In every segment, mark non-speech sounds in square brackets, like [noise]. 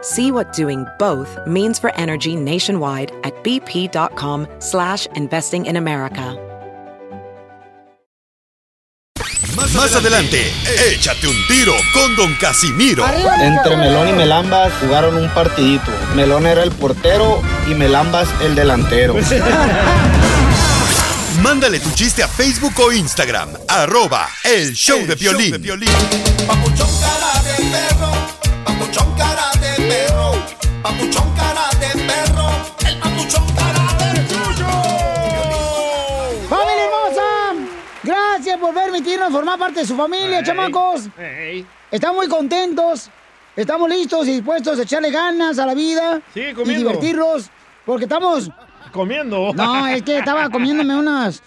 See what doing both means for energy nationwide at bp.com slash investing in America. Más, más adelante, échate un tiro con Don Casimiro. Entre Melón y Melambas jugaron un partidito. Melón era el portero y Melambas el delantero. [laughs] Mándale tu chiste a Facebook o Instagram, arroba el show de violín. Papuchón cara de perro, papuchón cara de formar parte de su familia, chamacos. Estamos muy contentos. Estamos listos y dispuestos a echarle ganas a la vida Sigue y comiendo. divertirlos. Porque estamos. Comiendo. No, [laughs] es que estaba comiéndome unas.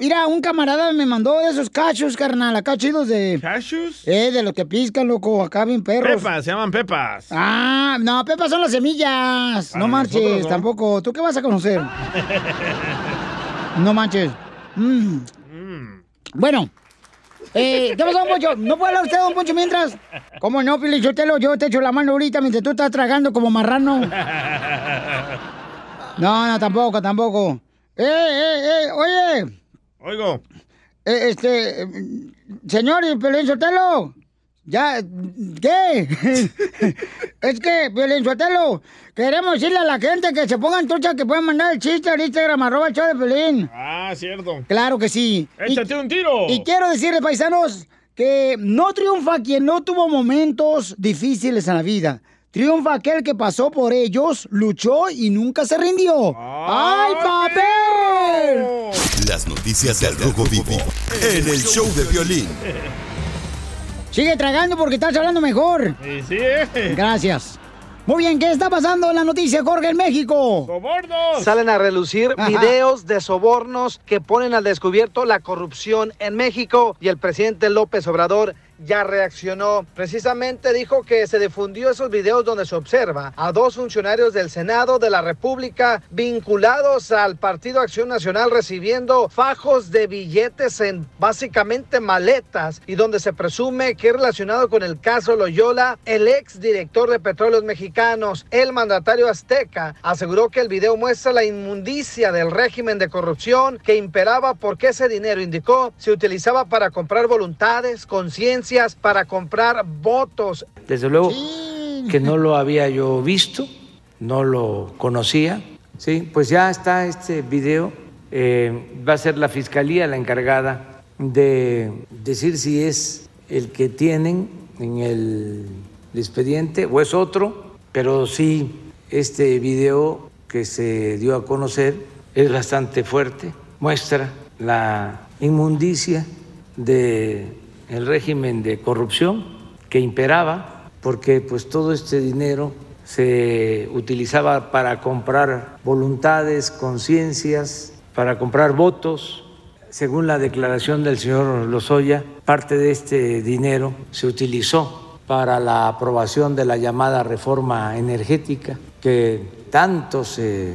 Mira, un camarada me mandó de esos cachos, carnal, acá chidos de. ¿Cachos? Eh, de los que piscan, loco, acá bien perros. Pepas, se llaman pepas. Ah, no, pepas son las semillas. Para no marches, nosotros tampoco. ¿Tú qué vas a conocer? [laughs] No manches. Mm. Bueno. Eh, ¿Qué pasó, don Poncho? ¿No puede hablar usted, don Poncho, mientras? ¿Cómo no, Pilichotelo? Yo te echo la mano ahorita mientras tú estás tragando como marrano. No, no, tampoco, tampoco. ¡Eh, eh, eh! Oye, Oigo. eh, este... Señor Pelín Sotelo. Ya, ¿qué? [laughs] es que, Pelín Sotelo, queremos decirle a la gente que se pongan trucha que pueden mandar el chiste al Instagram, arroba el show de Pelín. Ah, cierto. Claro que sí. Échate un tiro. Y quiero decirles, paisanos, que no triunfa quien no tuvo momentos difíciles en la vida. Triunfa aquel que pasó por ellos, luchó y nunca se rindió. ¡Ay, papel! Las noticias del Rojo Vivo en el show de violín. Sigue tragando porque estás hablando mejor. Sí, sí. eh. Gracias. Muy bien, ¿qué está pasando en la noticia, Jorge, en México? ¡Sobornos! Salen a relucir Ajá. videos de sobornos que ponen al descubierto la corrupción en México y el presidente López Obrador ya reaccionó. Precisamente dijo que se difundió esos videos donde se observa a dos funcionarios del Senado de la República vinculados al Partido Acción Nacional recibiendo fajos de billetes en básicamente maletas y donde se presume que relacionado con el caso Loyola, el ex director de Petróleos Mexicanos, el mandatario azteca, aseguró que el video muestra la inmundicia del régimen de corrupción que imperaba porque ese dinero, indicó, se utilizaba para comprar voluntades, para comprar votos. Desde luego que no lo había yo visto, no lo conocía. Sí, pues ya está este video. eh, va a ser la fiscalía la encargada de decir si es el que tienen en el expediente o es otro, pero sí este video que se dio a conocer es bastante fuerte, muestra la inmundicia de el régimen de corrupción que imperaba, porque pues todo este dinero se utilizaba para comprar voluntades, conciencias, para comprar votos. Según la declaración del señor Lozoya, parte de este dinero se utilizó para la aprobación de la llamada reforma energética que tanto se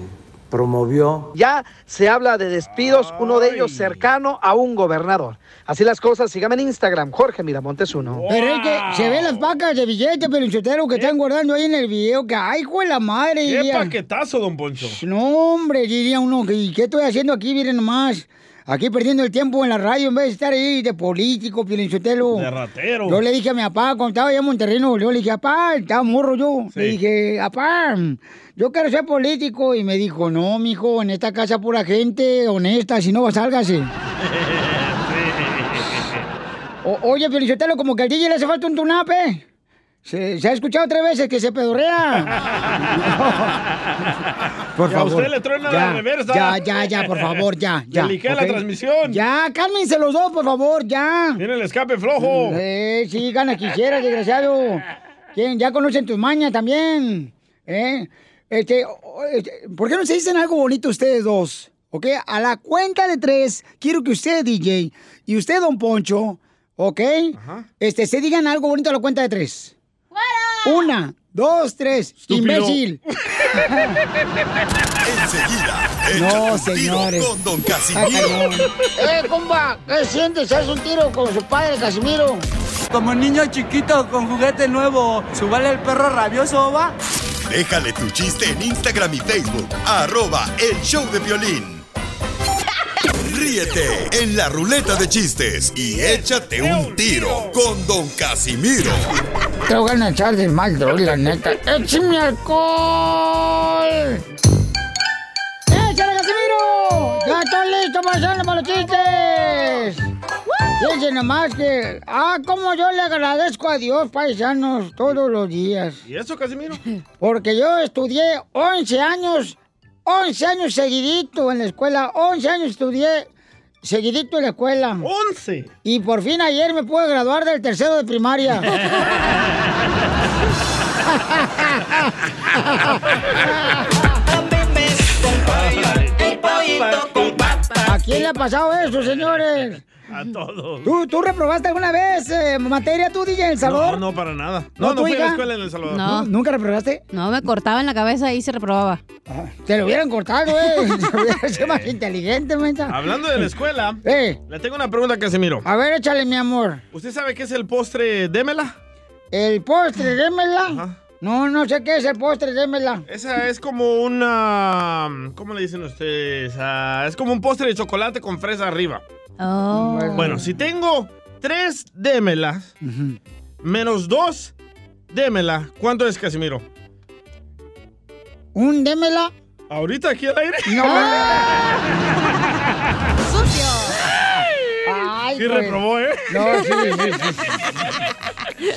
promovió Ya se habla de despidos, uno de ellos cercano a un gobernador. Así las cosas, síganme en Instagram, Jorge Miramontes uno. Pero es que se ven las vacas de billetes, pero que están guardando ahí en el video. Que, ay, hijo de la madre. ¡Qué diría. paquetazo, don Poncho! No, hombre, diría uno, ¿y qué estoy haciendo aquí? Miren nomás. Aquí perdiendo el tiempo en la radio en vez de estar ahí de político, Pielinchotelo. De ratero. Yo le dije a mi papá, cuando estaba allá en Monterrey, Nuevo León, le dije, papá, estaba morro yo. Le dije, papá, yo quiero ser político. Y me dijo, no, mijo, en esta casa pura gente honesta, si no, sálgase. [laughs] O- oye, Pielinchotelo, como que al DJ le hace falta un tunape. Se, se ha escuchado tres veces que se pedorrea. [laughs] por favor. usted le truena la ya, reversa. Ya, ya, ya, por favor, ya, ya. Le la transmisión. Ya, cálmense los dos, por favor, ya. Tiene el escape flojo. Eh, sí, ganas quisiera, desgraciado. ¿Quién? Ya conocen tus mañas también. ¿Eh? Este, este, ¿por qué no se dicen algo bonito ustedes dos? ¿Ok? A la cuenta de tres, quiero que usted, DJ, y usted, don Poncho, ¿ok? Este, se digan algo bonito a la cuenta de tres. Una, dos, tres. Imbécil. [laughs] Enseguida, No, un tiro señores. con Don Casimiro. cabrón. ¡Eh, compa! ¿Qué sientes? ¿Haz un tiro con su padre, Casimiro? Como niño chiquito con juguete nuevo, ¿subale el perro rabioso, va? Déjale tu chiste en Instagram y Facebook. Arroba El Show de Violín. Ríete en la ruleta de chistes y échate un tiro con Don Casimiro. Te voy a echar de mal, droga, la neta. ¡Échame alcohol! ¡Échale, Casimiro! ¡Ya estoy listo para hacerle para los chistes! Fíjense nomás que... Ah, cómo yo le agradezco a Dios, paisanos, todos los días. ¿Y eso, Casimiro? [laughs] Porque yo estudié 11 años, 11 años seguidito en la escuela, 11 años estudié seguidito en la escuela. ¡11! Y por fin ayer me pude graduar del tercero de primaria. [laughs] [laughs] ¿A quién le ha pasado eso, [laughs] señores? A todos. ¿Tú, tú reprobaste alguna vez eh, materia tú, DJ, en El Salvador? No, no, para nada. ¿No, No, fui a la escuela en El Salvador. No. ¿Nunca reprobaste? No, me cortaba en la cabeza y se reprobaba. Te lo hubieran cortado, eh. [laughs] Te hubieran sido más inteligente, mensa. Hablando de la escuela, Eh, le tengo una pregunta a Casimiro. a ver, échale, mi amor. ¿Usted sabe qué es el postre démela? ¿El postre, démela? Ajá. No, no sé qué es el postre, démela. Esa es como una... ¿Cómo le dicen ustedes? Ah, es como un postre de chocolate con fresa arriba. Oh. Bueno, si tengo tres démelas menos dos démela, ¿cuánto es, Casimiro? ¿Un démela? ¿Ahorita aquí al aire? No. ¡Sucio! Ay, Sí pues. reprobó, ¿eh? No, sí, sí, sí.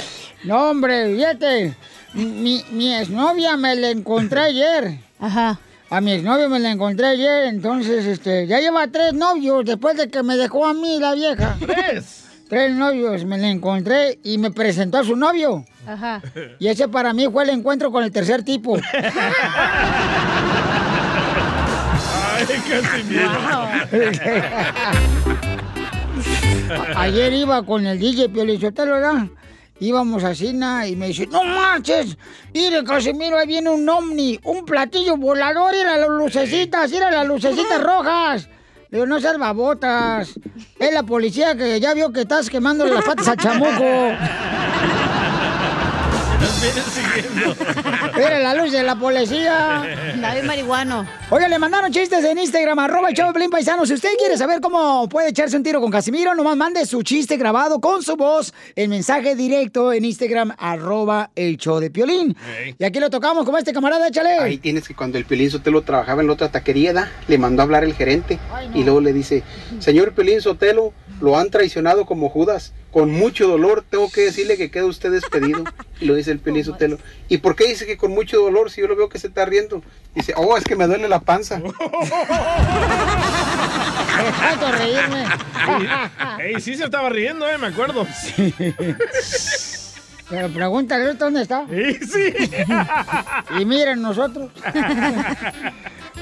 No, hombre, fíjate. Mi, mi exnovia me la encontré [laughs] ayer. Ajá. A mi exnovio me la encontré ayer, entonces, este, ya lleva tres novios después de que me dejó a mí la vieja. ¡Tres! Tres novios me la encontré y me presentó a su novio. Ajá. Y ese para mí fue el encuentro con el tercer tipo. [laughs] ¡Ay, Casimiro! [laughs] Ayer iba con el DJ Piolichotelo, ¿verdad? Íbamos a Cina y me dice, no marches, mire Casimiro, ahí viene un ovni, un platillo volador, mira las lucecitas, mira las lucecitas rojas. Le digo, no seas babotas, es la policía que ya vio que estás quemando las patas al chamuco. [laughs] Nos vienen siguiendo. Mira la luz de la policía. David marihuano. Oiga, le mandaron chistes en Instagram, arroba el show de Pelín Paisano. Si usted quiere saber cómo puede echarse un tiro con Casimiro, nomás mande su chiste grabado con su voz en mensaje directo en Instagram, arroba el show de Piolín. Ey. Y aquí lo tocamos como este camarada, échale. Ahí tienes que cuando el Pelín Sotelo trabajaba en la otra taquería, ¿da? le mandó a hablar el gerente y luego le dice, señor Pelín Sotelo, lo han traicionado como Judas, con mucho dolor tengo que decirle que queda usted despedido. Y lo dice el Pelín Sotelo, ¿y por qué dice que con mucho dolor si yo lo veo que se está riendo? Dice, oh, es que me duele la panza. De [laughs] tanto reírme. Ey, sí se estaba riendo, ¿eh? Me acuerdo. Pero pregúntale ahorita dónde está. Sí, sí. Y miren nosotros. [laughs]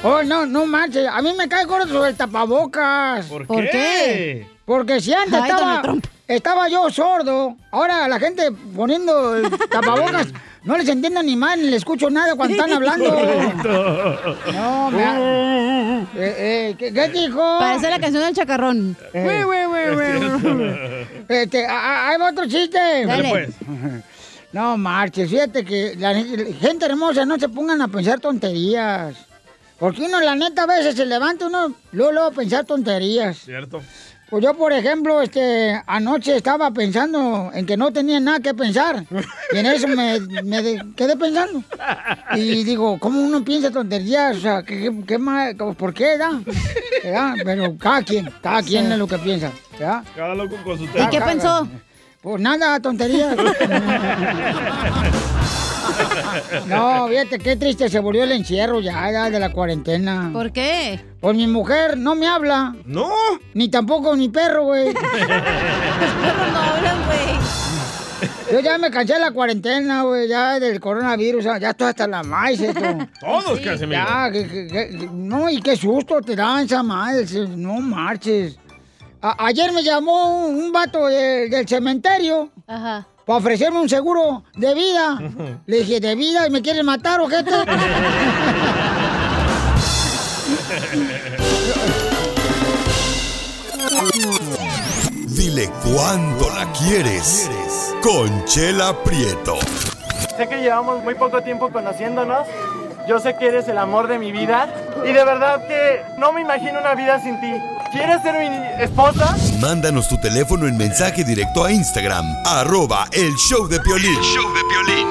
Oh, no, no manches. A mí me cae gordo sobre el tapabocas. ¿Por, ¿Por qué? qué? Porque si antes Ay, estaba, Donald Trump. Estaba yo sordo, ahora la gente poniendo [laughs] tapabocas, no les entiendo ni mal, ni les escucho nada cuando están [laughs] hablando. No, me... Eh, eh, ¿qué, qué dijo? Parece la canción del chacarrón. Eh, este, ahí va otro chiste. Dale, pues. [laughs] No marches, fíjate que la gente hermosa no se pongan a pensar tonterías. Porque uno, la neta, a veces se levanta uno, luego, luego a pensar tonterías. ¿Cierto? Pues yo, por ejemplo, este, anoche estaba pensando en que no tenía nada que pensar. Y en eso me, me de- quedé pensando. Y digo, ¿cómo uno piensa tonterías? O sea, ¿qué, qué, qué más- ¿por qué, da? Pero cada quien, cada quien Sí. es lo que piensa. ¿verdad? Cada loco con su ¿Y tema. qué pensó? Pues nada, tonterías. [laughs] No, fíjate qué triste se volvió el encierro ya, ya de la cuarentena. ¿Por qué? Pues mi mujer no me habla. No. Ni tampoco mi perro, güey. [laughs] Los perros no hablan, güey. Yo ya me cansé de la cuarentena, güey, ya del coronavirus, ya estoy hasta la maíz esto. Todos, Casimiro. Ya, que- que- que- no, y qué susto te dan esa madre, no marches. A- ayer me llamó un, un vato de- del cementerio Ajá. Para ofrecerme un seguro de vida. [laughs] Le dije, ¿de vida? ¿Y me quieren matar o qué? [laughs] Dile cuándo la quieres. Conchela Prieto. Sé que llevamos muy poco tiempo conociéndonos. Yo sé que eres el amor de mi vida. Y de verdad que no me imagino una vida sin ti. ¿Quieres ser mi esposa? Mándanos tu teléfono en mensaje directo a Instagram, arroba el show de Piolín. show de Piolín.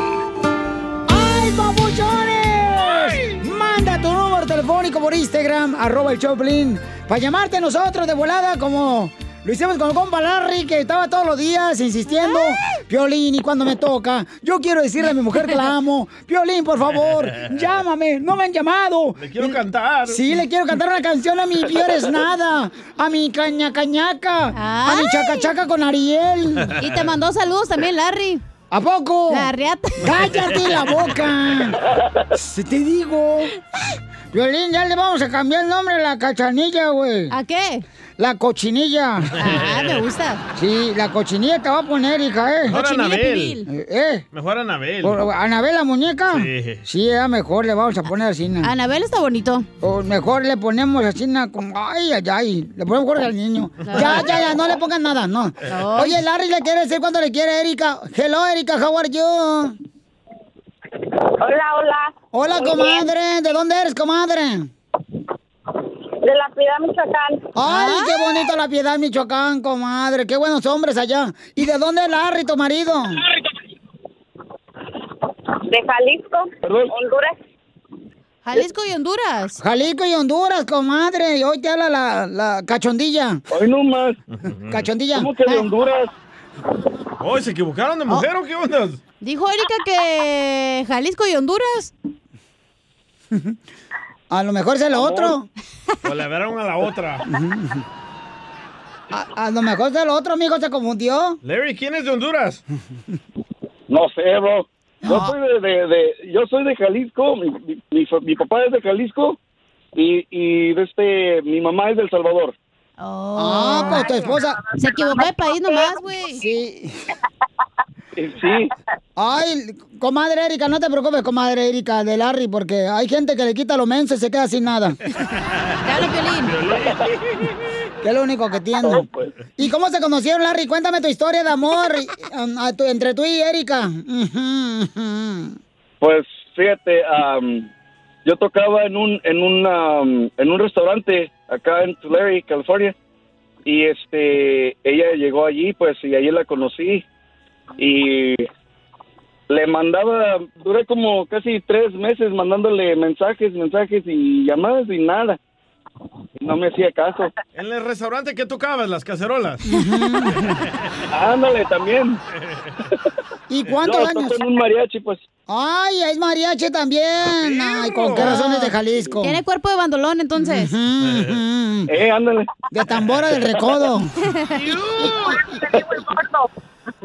¡Ay, papuchones! Manda tu número telefónico por Instagram, arroba el Choplin, para llamarte a nosotros de volada como lo hicimos con el compa Larry, que estaba todos los días insistiendo. Piolín, y cuando me toca, yo quiero decirle a mi mujer que la amo. Piolín, por favor, [laughs] llámame, no me han llamado. Le quiero cantar. Sí, le quiero cantar una canción a mi [laughs] Piores Nada, a mi caña cañaca, a mi chaca chaca con Ariel. Y te mandó saludos también, Larry. ¿A poco? La riata. ¡Cállate la boca! Se te digo. [laughs] Violín, ya le vamos a cambiar el nombre a la cachanilla, güey. ¿A qué? La cochinilla. Ah, me gusta. Sí, la cochinilla te va a poner, hija, ¿eh? Mejor Cochinilla Anabel. Eh, ¿Eh? Mejor Anabel. ¿Por- ¿Anabel la muñeca? Sí. Sí, era mejor, le vamos a poner así. ¿no? Anabel está bonito. O mejor le ponemos así, como, ay, ay, ay. Le ponemos Jorge al niño. Ya, ya, ya, no le pongan nada, no. No. Oye, Larry le quiere decir cuando le quiere a Erika. Hello, Erika, how are you? Hola, hola. Hola, comadre. ¿De dónde eres, comadre? De la Piedad, Michoacán. Ay, qué bonito la piedad, Michoacán, comadre. Qué buenos hombres allá. ¿Y de dónde es Larry, tu marido? De Jalisco, Honduras. Jalisco y Honduras. Jalisco y Honduras, comadre. Y hoy te habla la, la cachondilla. Hoy no más. Cachondilla. ¿Cómo que de Honduras? Oh, ¿se equivocaron de mujer o qué onda? Dijo Erika que Jalisco y Honduras. [laughs] A lo mejor es el otro. O le vieron a la otra. A, a lo mejor es el otro, amigo, se confundió. Larry, ¿quién es de Honduras? No sé, bro. Yo No. soy de, de, de- yo soy de Jalisco, mi, mi, mi fa- mi papá es de Jalisco y, y de este, mi mamá es del Salvador. Ah, pues tu esposa. Se equivocó de país nomás, güey. Sí. Sí. Ay, comadre Erika, no te preocupes, comadre Erika de Larry, porque hay gente que le quita lo menso y se queda sin nada. Dale, Piolín. Que es lo único que tiene. ¿Y cómo se conocieron, Larry? Cuéntame tu historia de amor um, tu- entre tú y Erika. Pues fíjate, am, yo tocaba en un en un am, en un restaurante acá en Tulare, California, y este ella llegó allí, pues y allí la conocí y le mandaba, duré como casi tres meses mandándole mensajes, mensajes y llamadas y nada, no me hacía caso. [laughs] En el restaurante que tocabas, las cacerolas. [laughs] Ándale también. ¿Y cuántos No, años? un mariachi, pues. Ay, es mariachi también. Ay, ¿con qué razones de Jalisco? Tiene cuerpo de bandolón, entonces. Eh, ándale. De tambora del recodo. [laughs]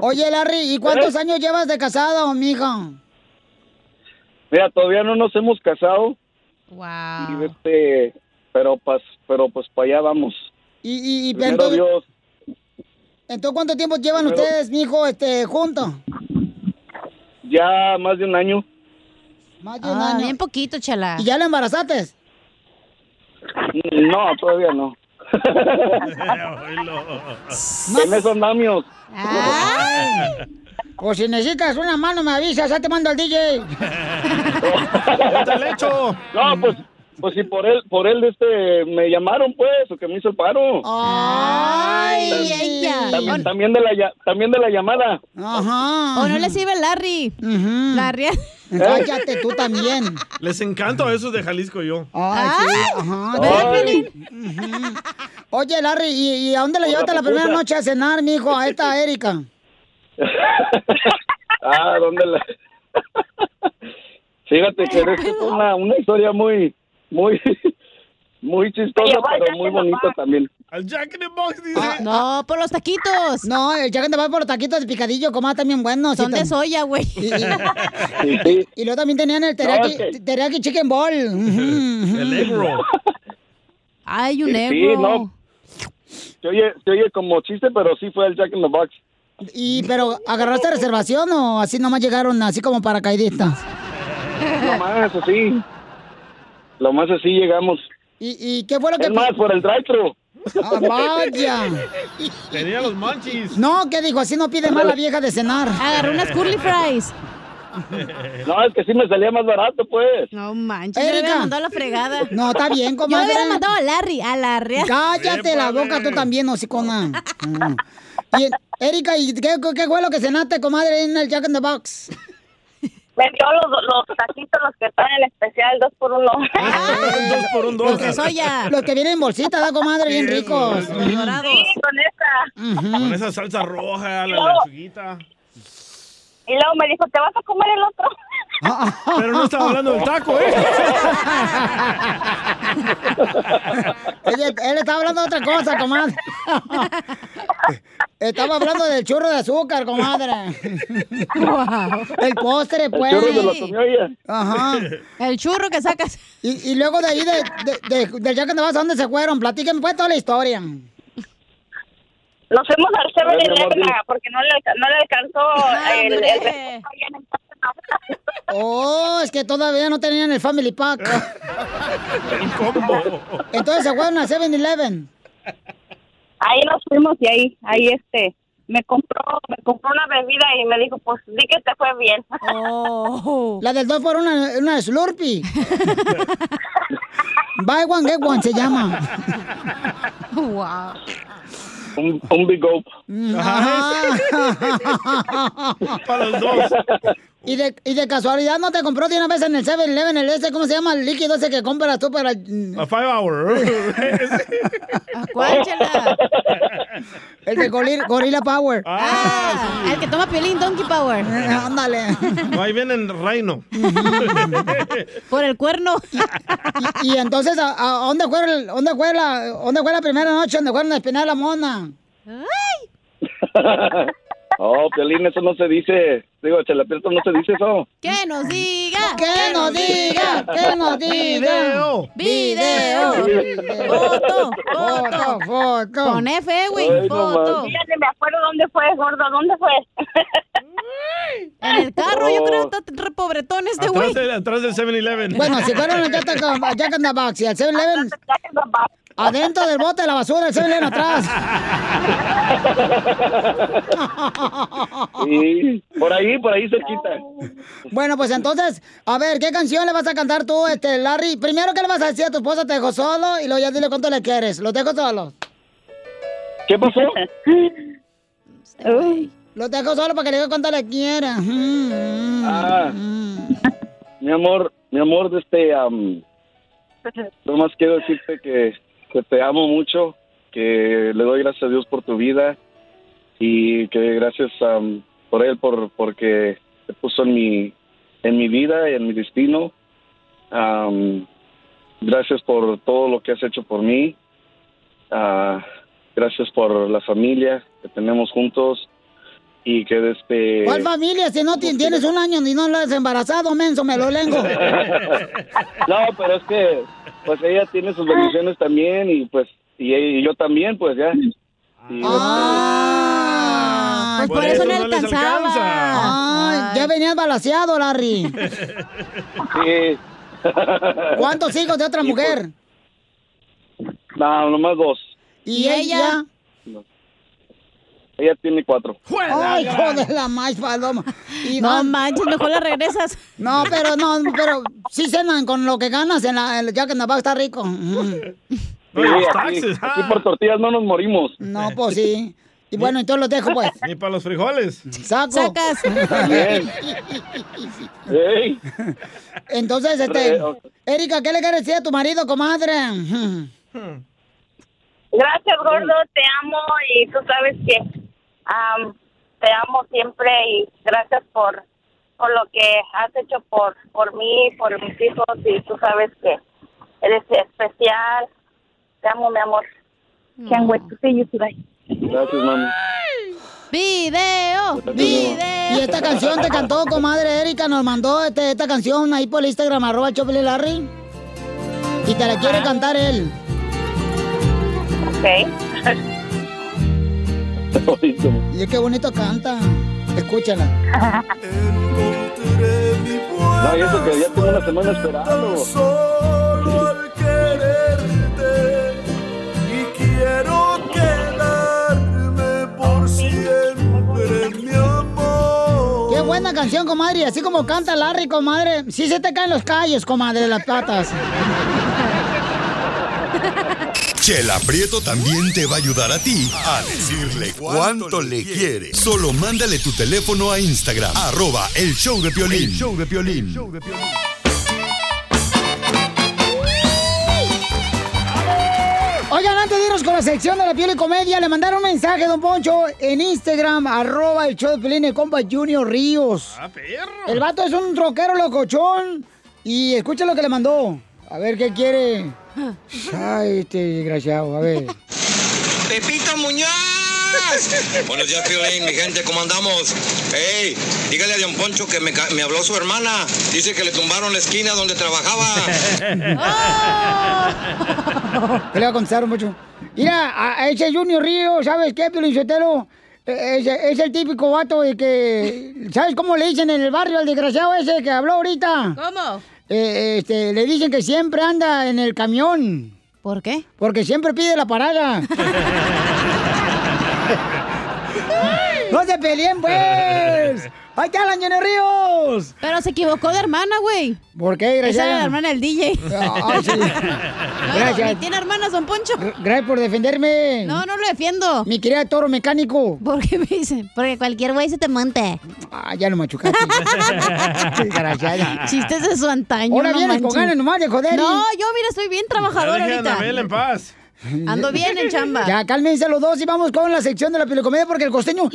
Oye, Larry, ¿y cuántos ¿Eh? años llevas de casado, mijo? Mira, todavía no nos hemos casado. Wow. Y este, pero pues, pero pues para allá vamos. Y, y, y entonces, Dios. entonces, ¿cuánto tiempo llevan ustedes, mijo, este, juntos? Ya más de un año. Más de un Ah, año. bien poquito, chala. ¿Y ya la embarazaste? No, todavía no. [laughs] En esos andamios. Ay. Pues si necesitas una mano, me avisas, ya te mando al DJ. ¡Ya te le echo! No, pues pues si por él, por él este, me llamaron pues, o que me hizo el paro. Ay, También- ella. También, también de la, también de la llamada. Ajá. O no le sirve Larry. Larry. Cállate tú también. Les encanto a esos de Jalisco yo. Ay, sí, ajá. ¿Verdad, Ujú. Oye, Larry, ¿y, y a dónde le Por llevaste la la primera noche a cenar, mijo, a esta Erika? [laughs] Ah, ¿dónde la...? Fíjate que es una, una historia muy, muy, [laughs] muy chistosa, pero muy bonita también. Al Jack in the Box dice. Ah, No, por los taquitos. No, el Jack in the Box por los taquitos de picadillo, comadre, también buenos. Son de soya, güey. Y, y- Sí, sí. y luego también tenían el teriyaki, No, chicken ball. [laughs] El egg roll. [laughs] Ay, un Sí, negro. no. Se oye, se oye como chiste, pero sí fue el Jack in the Box. Y, pero, ¿agarraste reservación o así nomás llegaron así como paracaidistas? Lo más así. Lo más así llegamos. ¿Y, y qué fue lo que...? Es más, por el drive-thru. Ah, vaya. Tenía los monchis. No, ¿qué dijo? Así no pide más la vieja de cenar. Agarró unas curly fries. No, es que sí me salía más barato, pues. No manches, yo le Erika. hubiera mandado a la fregada. No, está bien, Yo le comadre. hubiera mandado a Larry, a Larry. Cállate la boca tú también, hocicona. Mm. Y, Erika, ¿y qué, qué fue lo que cenaste, comadre, en el Jack in the Box? Me dio los, los taquitos, los que están en especial, dos por uno. Dos por un Los dos. de soya. Los que vienen en bolsita, ¿da, comadre? Bien ricos. Dorados. Sí, con esa. Con esa salsa roja, la lechuguita. Y luego me dijo, ¿te vas a comer el otro? Pero no estaba hablando del taco, ¿eh? Oye, él estaba hablando de otra cosa, comadre. Estaba hablando del churro de azúcar, comadre. El postre, pues. El churro ella. Ajá. El que sacas. Y, y luego de ahí, de, de, de- del Jack in the Box, ¿a dónde se fueron? Platíquenme pues toda la historia. Nos fuimos al A ver, mi amor, 7-Eleven dime. ah, porque no le, no le alcanzó el, el ¡Hombre! Oh, es que todavía no tenían el Family Pack. [laughs] El combo. Entonces se fueron al 7-Eleven. Ahí nos fuimos y ahí, ahí este, me compró, me compró una bebida y me dijo, pues di que te fue bien. Oh. [laughs] La del 2 por una, una Slurpee. Buy one, get one se llama. Wow. Un, un Big. [laughs] Para los dos. Y de, y de casualidad no te compró de una vez en el 7-Eleven el ese, ¿cómo se llama? El líquido ese que compras tú para... A five hour. [laughs] ¿Cuál, chela? El de Gorilla, Gorilla Power. Ah, el que toma piolín Donkey Power. Eh, Ándale. No, ahí viene el reino. [laughs] Por el cuerno. [laughs] Y, y entonces, ¿a, a dónde, fue el- dónde, fue la, ¿dónde fue la primera noche donde fueron a espinar a la mona? Oh, Piolín, eso no se dice. Digo, Chelapierto, no se dice eso. Que nos diga. ¡Que nos diga! ¡Que nos diga! Video. Video. Foto. ¡Foto! ¡Foto! Con F, güey. Foto. Ni me acuerdo dónde fue, gordo, ¿dónde fue? En el carro, yo Oh. creo que está re pobretón este güey. Atrás, del- atrás del 7-Eleven. Bueno, si fueron a Jack, a Jack in the Box y al 7-Eleven, adentro del bote de la basura, el 7-Eleven atrás. Sí, por ahí, por ahí se quita. Bueno, pues entonces, a ver, ¿qué canción le vas a cantar tú, este, Larry? Primero, ¿qué le vas a decir a tu esposa? Te dejo solo y luego ya dile cuánto le quieres. Los dejo solos. ¿Qué pasó? Los dejo solo para que le diga cuánto le quiera. Mm, Ah, mi amor, mi amor, de este, am, nomás quiero decirte que, que te amo mucho, que le doy gracias a Dios por tu vida y que gracias am, por él, por porque te puso en mi, en mi vida y en mi destino. Am, gracias por todo lo que has hecho por mí. Ah, gracias por la familia que tenemos juntos y que desde ¿Cuál familia? Si no ti- tienes un año y no lo has embarazado, menso, me lo lengo. [laughs] no, pero es que pues ella tiene sus bendiciones también y pues y, y yo también pues ya. Y, Ah, Pues por, eso no alcanzaba. Ay, ya venías balaseado, Larry. sí. [laughs] ¿Cuántos hijos de otra Y, pues, mujer? No, nomás dos. ¿Y, ¿Y ella? Ella? tiene cuatro. Ay, hijo de la más paloma. [laughs] Y No van- manches, mejor la regresas. No, pero no, pero sí cenan con lo que ganas en la, en- ya que nos va a estar rico. [laughs] Sí, aquí, aquí por tortillas no nos morimos. No, pues sí. Y bueno, entonces los dejo, pues. [laughs] Ni para los frijoles. Saco. Sacas. Entonces, este. Erika, ¿qué le quieres decir a tu marido, comadre? Gracias, gordo, te amo y tú sabes que am, te amo siempre y gracias por, por lo que has hecho por, por mí, por mis hijos y tú sabes que eres especial. Te amo, mi amor. Can't wait to see you today. Gracias, mami. Video, video. Y esta canción te cantó, comadre Erika, nos mandó este, esta canción ahí por el Instagram, arroba Choplin Larry. Y te la quiere cantar él. Ok. [laughs] Y es que bonito canta. Escúchala. No, y eso que ya tengo una semana esperando. Solo al quererte y quiero quedarme por siempre, mi amor. Qué buena canción, comadre. Y Así como canta Larry, comadre. Sí se te caen los callos, comadre, de las patas. [laughs] Chela Prieto también te va a ayudar a ti a decirle cuánto le quiere. Solo mándale tu teléfono a Instagram, arroba el show de Piolín. El show de Piolín. Oigan, antes de irnos con la sección de la piel y comedia, le mandaron un mensaje, don Poncho, en Instagram, arroba el show de Pelín, el compa Junior Ríos. Ah, perro. El vato es un troquero locochón. Y escucha lo que le mandó. A ver qué quiere. Ay, este desgraciado, a ver. Pepito Muñoz. Buenos días, Piolín, mi gente, ¿cómo andamos? Ey, dígale a Don Poncho que me, me habló su hermana. Dice que le tumbaron la esquina donde trabajaba. [laughs] ¿Qué le va a contestar, mucho? Mira, a, a ese Junior Río, ¿sabes qué, Piolín Sotelo? Es, es el típico vato de que... ¿Sabes cómo le dicen en el barrio al desgraciado ese que habló ahorita? ¿Cómo? Eh, este, le dicen que siempre anda en el camión. ¿Por qué? Porque siempre pide la parada. [laughs] ¡No se peleen, pues! ¡Ahí está la Junior Ríos! Pero se equivocó de hermana, güey. ¿Por qué, gracias? Esa era la hermana del DJ. [laughs] Ah, sí. [laughs] Gracias. tiene hermanas, don Poncho. Gracias por defenderme. No, no lo defiendo. Mi querida toro mecánico. ¿Por qué me dicen? Porque cualquier güey se te monte. Ah, ya lo machucaste. [laughs] Desgraciada. Chistes de su antaño. Ahora no vienes con ganas nomás de joder. No, yo mira, estoy bien trabajadora Ya a ahorita. Anabel en paz. Ando bien en chamba. Ya, cálmense los dos y vamos con la sección de la pilocomedia porque el costeño...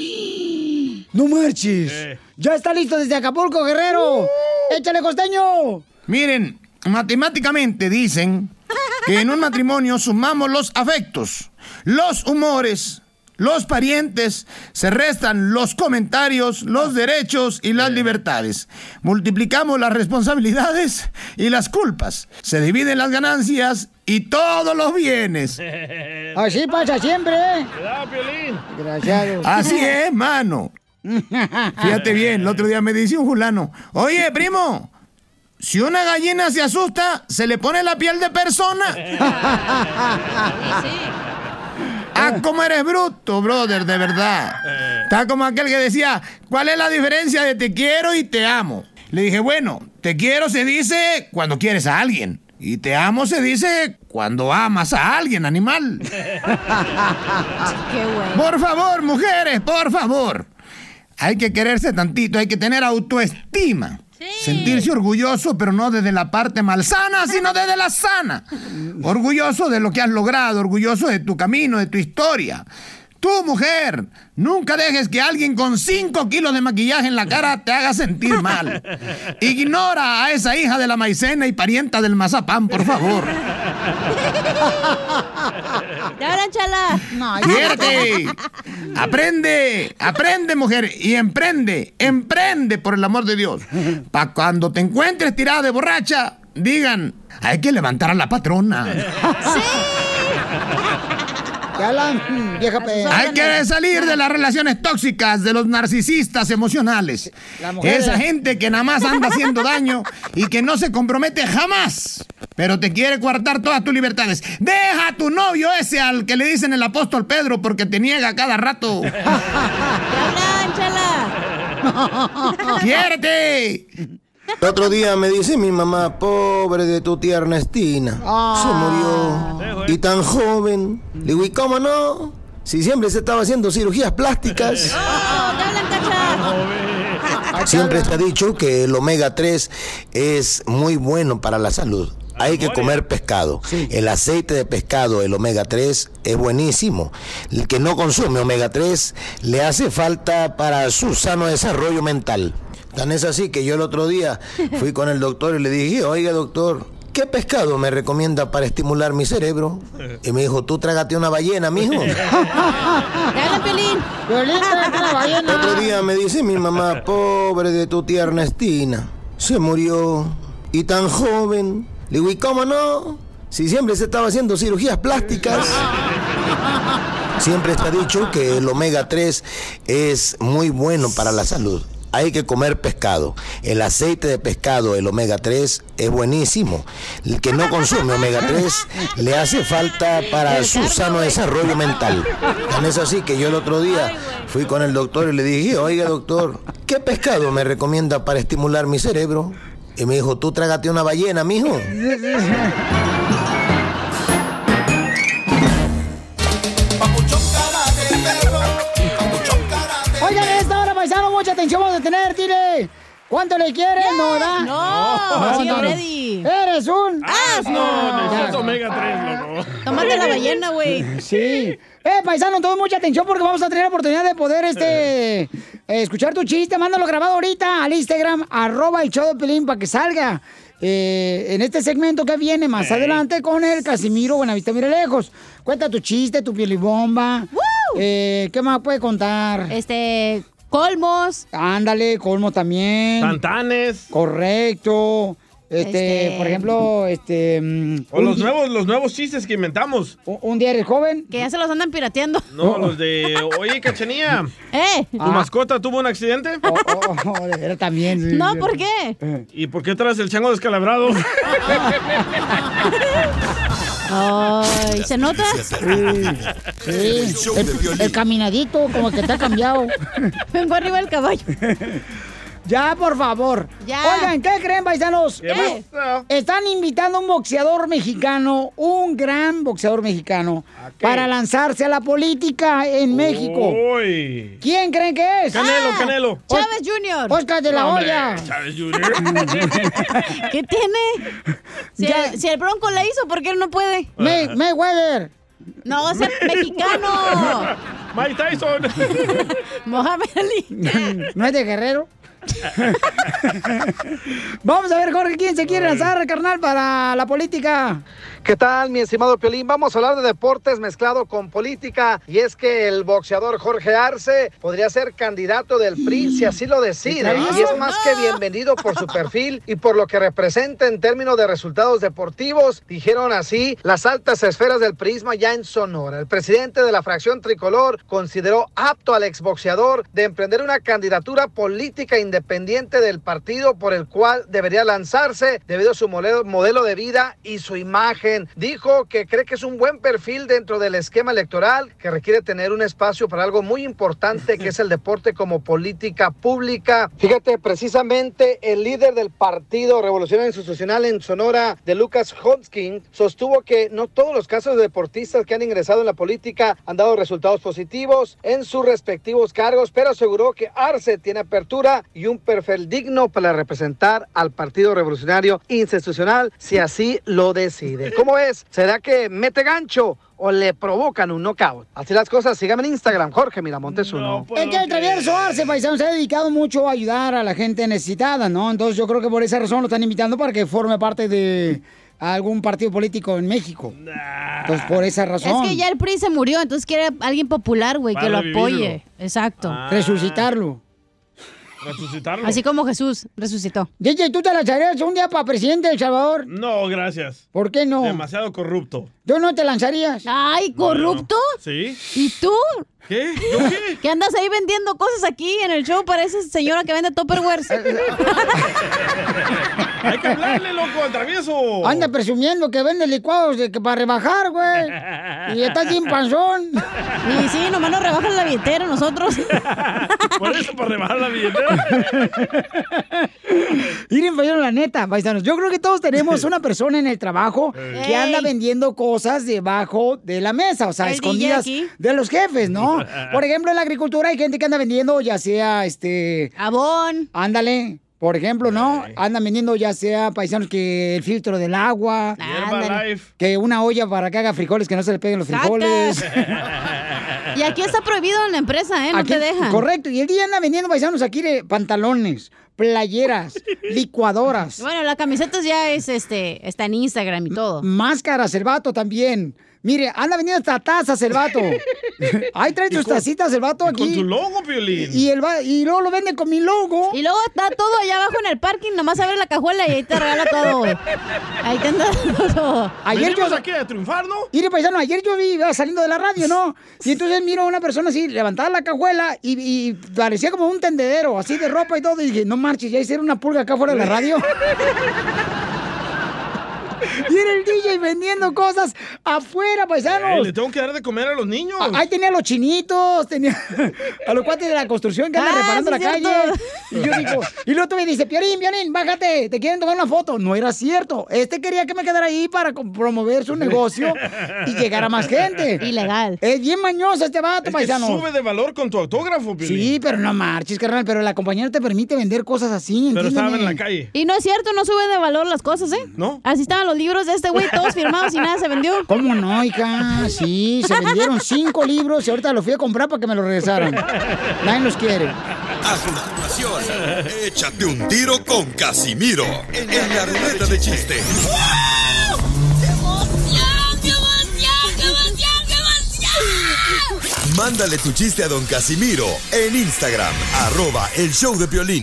¡No marches! ¡Ya está listo desde Acapulco, Guerrero! ¡Échale, costeño! Miren, matemáticamente dicen que en un matrimonio sumamos los afectos, los humores, los parientes, se restan los comentarios, los derechos y las libertades. Multiplicamos las responsabilidades y las culpas. Se dividen las ganancias y todos los bienes. Así pasa siempre, ¿eh? Desgraciado. Así es, mano. Fíjate bien, el otro día me dice un fulano, oye, primo, si una gallina se asusta, se le pone la piel de persona. [laughs] Ah, cómo eres bruto, brother, de verdad. Está como aquel que decía, ¿cuál es la diferencia de te quiero y te amo? Le dije, bueno, te quiero se dice cuando quieres a alguien. Y te amo se dice cuando amas a alguien, animal. [laughs] Por favor, mujeres, por favor. Hay que quererse tantito, hay que tener autoestima. Sentirse orgulloso, pero no desde la parte malsana, sino desde la sana. Orgulloso de lo que has logrado, orgulloso de tu camino, de tu historia. Tú, mujer, nunca dejes que alguien con 5 kilos de maquillaje en la cara te haga sentir mal. [laughs] Ignora a esa hija de la maicena y parienta del mazapán, por favor. ¡Ya ahora, chala! No, ¡Quiérete! Aprende, aprende, mujer, y emprende, emprende por el amor de Dios. Para cuando te encuentres tirada de borracha, digan, hay que levantar a la patrona. Te hablan, mm, vieja. Hay que salir de las relaciones tóxicas, de los narcisistas emocionales. Esa gente que nada más anda haciendo daño y que no se compromete jamás, pero te quiere coartar todas tus libertades. Deja a tu novio ese al que le dicen el apóstol Pedro porque te niega cada rato. ¡Quiérete! El otro día me dice mi mamá, pobre de tu tía Ernestina, se murió. Y tan joven. Le digo, ¿y cómo no? Si siempre se estaba haciendo cirugías plásticas. Siempre se ha dicho que el omega 3 es muy bueno para la salud. Hay que comer pescado. El aceite de pescado, el omega 3, es buenísimo. El que no consume omega 3 le hace falta para su sano desarrollo mental. Tan es así que yo el otro día fui con el doctor y le dije, oiga doctor, ¿qué pescado me recomienda para estimular mi cerebro? Y me dijo, tú trágate una ballena, mijo. Otro día me dice mi mamá, pobre de tu tía Ernestina, se murió y tan joven. Le digo, ¿y cómo no? Si siempre se estaba haciendo cirugías plásticas. [laughs] Siempre se ha dicho que el omega 3 es muy bueno para la salud. Hay que comer pescado. El aceite de pescado, el omega 3, es buenísimo. El que no consume omega 3 le hace falta para su sano desarrollo mental. Tan es así que yo el otro día fui con el doctor y le dije, oiga doctor, ¿qué pescado me recomienda para estimular mi cerebro? Y me dijo, tú trágate una ballena, mijo. [laughs] atención vamos a tener, dile. ¿Cuánto le quieren, no, verdad? No, sí, Freddy. Eres un No, necesitas Ya. omega 3, loco. Tómate la ballena, güey. Sí. Eh, paisano, todo mucha atención porque vamos a tener la oportunidad de poder este eh, escuchar tu chiste. Mándalo grabado ahorita al Instagram, arroba el show de Pelín para que salga. eh, en este segmento que viene más adelante con el Casimiro Buenavista Mire Lejos. Cuenta tu chiste, tu pielibomba. Eh, ¿Qué más puede contar? Este, colmos. Ándale, colmo también. Santanes. Correcto. Este, Este- por ejemplo, este. mm, O un los nuevos, los nuevos chistes que inventamos. Un día eres joven. Que ya se los andan pirateando. No, los de, oye, Cachanía. [laughs] ¿Eh? ¿Tu mascota tuvo un accidente? Oh, de veras también. sí, No. ¿por qué? ¿Y por qué traes el chango descalabrado? [laughs] [laughs] Ay, ¿se nota? Sí, el, el caminadito, como que está cambiado. Vengo arriba del caballo. [laughs] Ya, por favor. Ya. Oigan, ¿qué creen, paisanos? ¿Qué Eh, Están invitando a un boxeador mexicano, un gran boxeador mexicano, para lanzarse a la política en México. Uy. ¿Quién creen que es? Canelo, Canelo. Chávez Jr. Oscar de la hombre, Hoya. Chávez Jr. [laughs] ¿Qué tiene? Si, Ya. el, si el Bronco la hizo, ¿por qué él no puede? May- Mayweather. No, es el mexicano. [laughs] Mike Tyson. [laughs] Mohamed Ali. ¿No es de Guerrero? [laughs] Vamos a ver, Jorge, ¿quién se quiere lanzar, carnal, para la política? ¿Qué tal, mi estimado Piolín? Vamos a hablar de deportes mezclado con política. Y es que el boxeador Jorge Arce podría ser candidato del PRI si así lo decide. Y es más que bienvenido por su perfil y por lo que representa en términos de resultados deportivos. Dijeron así las altas esferas del prisma ya en Sonora. El presidente de la fracción tricolor consideró apto al exboxeador de emprender una candidatura política independiente del partido por el cual debería lanzarse debido a su modelo, de vida y su imagen. Dijo que cree que es un buen perfil dentro del esquema electoral que requiere tener un espacio para algo muy importante que es el deporte como política pública. Fíjate, precisamente el líder del Partido Revolucionario Institucional en Sonora, de Lucas Hodgkin, sostuvo que no todos los casos de deportistas que han ingresado en la política han dado resultados positivos en sus respectivos cargos, pero aseguró que Arce tiene apertura y un perfil digno para representar al Partido Revolucionario Institucional si así lo decide. [laughs] ¿Cómo es? ¿Será que mete gancho? O le provocan un knockout. Así las cosas, síganme en Instagram, Jorge Miramontes uno. Es que el travieso Arce, paisano, se ha dedicado mucho a ayudar a la gente necesitada, ¿no? Entonces yo creo que por esa razón lo están invitando para que forme parte de algún partido político en México. Entonces por esa razón. Es que ya el PRI se murió, entonces quiere alguien popular, güey, que lo apoye. Exacto. Ah. Resucitarlo. Resucitarlo. Así como Jesús resucitó. DJ, ¿tú te la echarías un día para presidente de El Salvador? No, gracias. ¿Por qué no? Demasiado corrupto. ¿Tú no te lanzarías? Ay, corrupto. Sí. ¿Y tú? ¿Qué? ¿Yo qué? [laughs] Que andas ahí vendiendo cosas aquí en el show, pareces señora que vende Tupperwares. [laughs] [laughs] Hay que hablarle, loco, al travieso. Anda presumiendo que vende licuados de que para rebajar, güey. Y estás bien panzón. Y sí, nomás nos rebajan la billetera nosotros. Por eso, para rebajar la billetera. Miren, la neta, paisanos. Yo creo que todos tenemos una persona en el trabajo que anda vendiendo cosas debajo de la mesa, o sea, escondidas de los jefes, ¿no? [laughs] Por ejemplo, en la agricultura hay gente que anda vendiendo ya sea este. Abón. Ándale. Por ejemplo, ¿no? Andan vendiendo ya sea paisanos que el filtro del agua. Que una olla para que haga frijoles, que no se le peguen los frijoles. [laughs] Y aquí está prohibido en la empresa, ¿eh? No Aquí- te dejan. Correcto. Y el día anda vendiendo paisanos aquí de pantalones, playeras, [laughs] licuadoras. Bueno, la camiseta ya es este, está en Instagram y todo. Máscaras, el vato también. Mire, anda vendiendo hasta tazas el vato. [laughs] Ahí trae tus tacitas el vato aquí. Con tu logo, Piolín. Y, el va- y luego lo vende con mi logo. Y luego está todo allá abajo en el parking, nomás abre la cajuela y ahí te regala todo. Ahí te anda todo. Ayer yo... Aquí a triunfar, ¿no? Mire, paisano, ayer yo vi iba saliendo de la radio, ¿no? Y entonces miro a una persona así, levantada la cajuela y, y parecía como un tendedero, así de ropa y todo. Y dije, no marches, ya hicieron una pulga acá fuera de la radio. [laughs] Y era el DJ vendiendo cosas afuera, paisanos. le tengo que dar de comer a los niños. Ah, Ahí tenía a los chinitos, tenía [laughs] a los cuates de la construcción que andan Ah, reparando sí, la calle. Y yo digo, y luego tú me dices, Piolín, Piolín, bájate, te quieren tomar una foto. No era cierto. Este quería que me quedara ahí para promover su negocio y llegar a más gente. Ilegal. Es bien mañoso este vato, Es que paisano. sube de valor con tu autógrafo, Piolín. Sí, pero no marches, carnal, pero la compañía no te permite vender cosas así, Pero estaba en entiéndeme. la calle. Y no es cierto, no sube de valor las cosas, ¿eh? ¿No? Así estaban los libros de este güey, todos firmados y nada se vendió. ¿Cómo no, hija? Sí, se vendieron cinco libros y ahorita los fui a comprar para que me los regresaran. Nadie los quiere. A continuación, échate un tiro con Casimiro en la ruleta de chiste. Mándale tu chiste a don Casimiro en Instagram, arroba el show de Piolín.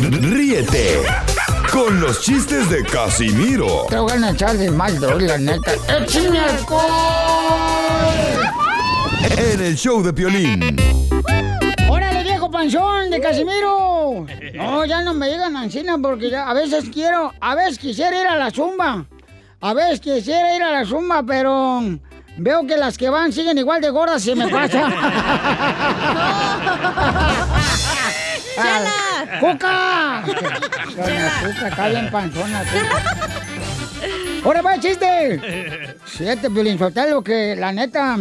Ríete con los chistes de Casimiro Te voy a echar de mal, la neta. ¡Échame alcohol! en el show de Piolín. ¡Órale, viejo panzón de Casimiro! No, ya no me digan Ancina porque ya a veces quiero, a veces quisiera ir a la zumba. A veces quisiera ir a la zumba, pero veo que las que van siguen igual de gordas y me pasa. [laughs] ¡Chela! ¡Cuca! Doña Cuca, bien panzona. Cuca. ¡Ahora va el chiste! Siete, Piolín, lo que la neta...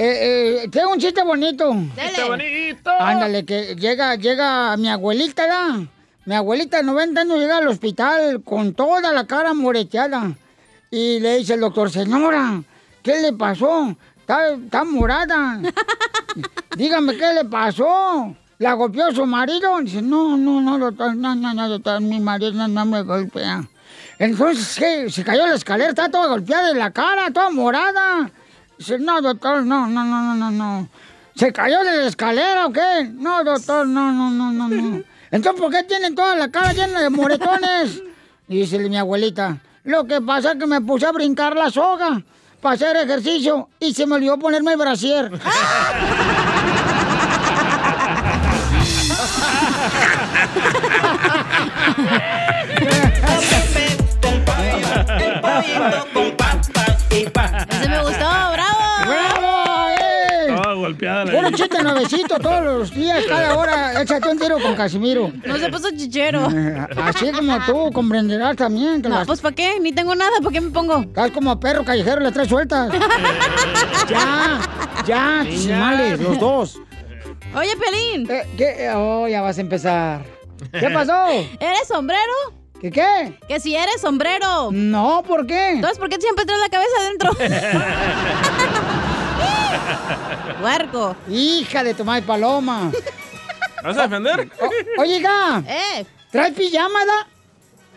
Eh, eh, tengo un chiste bonito. ¡Chiste bonito! Ándale, que llega, llega mi abuelita, ¿da? Mi abuelita de 90 años llega al hospital con toda la cara moreteada. Y le dice el doctor, señora, ¿qué le pasó? Está, está morada. [laughs] Dígame, ¿qué le pasó? ¿La golpeó su marido? Dice, no, no, no, doctor, no, no, no, doctor, mi marido no, no me golpea. Entonces, ¿qué? Se cayó la escalera, está toda golpeada en la cara, toda morada. Dice, no, doctor, no, no, no, no, no, no. ¿Se cayó de la escalera o qué? No, doctor, no, no, no, no, no. Entonces, ¿por qué tienen toda la cara llena de moretones? Dice mi abuelita, lo que pasa es que me puse a brincar la soga para hacer ejercicio y se me olvidó ponerme el brasier. [laughs] Ese me gustó, bravo. ¡Bravo! ¡Eh! Toda golpeada la chiste nuevecito todos los días, cada hora. Échate un tiro con Casimiro. No se puso chichero. Eh, Así como tú comprenderás también. Que No, las- pues ¿para qué? Ni tengo nada, ¿para qué me pongo? Estás como perro callejero, le traes sueltas. [laughs] ya, ya, males, los dos. Oye, Pelín. Eh, ¿Qué? Oh, ya vas a empezar. ¿Qué pasó? [laughs] ¿Eres sombrero? ¿Qué qué? Que si eres sombrero. No, ¿por qué? Entonces, ¿por qué siempre traes la cabeza adentro? [laughs] Huerco. Hija de tu madre paloma. ¿Vas a defender? Oye, hija, Eh, ¿traes pijama, da?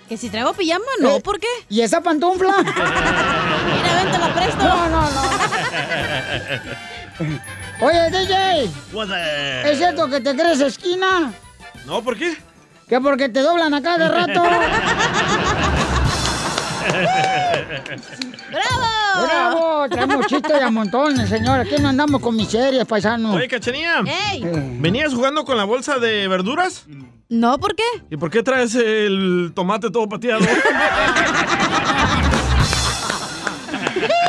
que si traigo pijama, no, Eh, ¿por qué? ¿Y esa pantufla? [laughs] Mira, ven, te la presto. No, no, no. Oye, DJ, What the- ¿es cierto que te crees esquina? No, ¿por qué? Que porque te doblan a cada rato. [laughs] ¡Bravo! ¡Bravo! Traemos chistes de a montones, señor. Aquí no andamos con miserias, paisano. Oye, Cachanía. ¡Ey! ¿Venías jugando con la bolsa de verduras? No, ¿por qué? ¿Y por qué traes el tomate todo pateado? [laughs]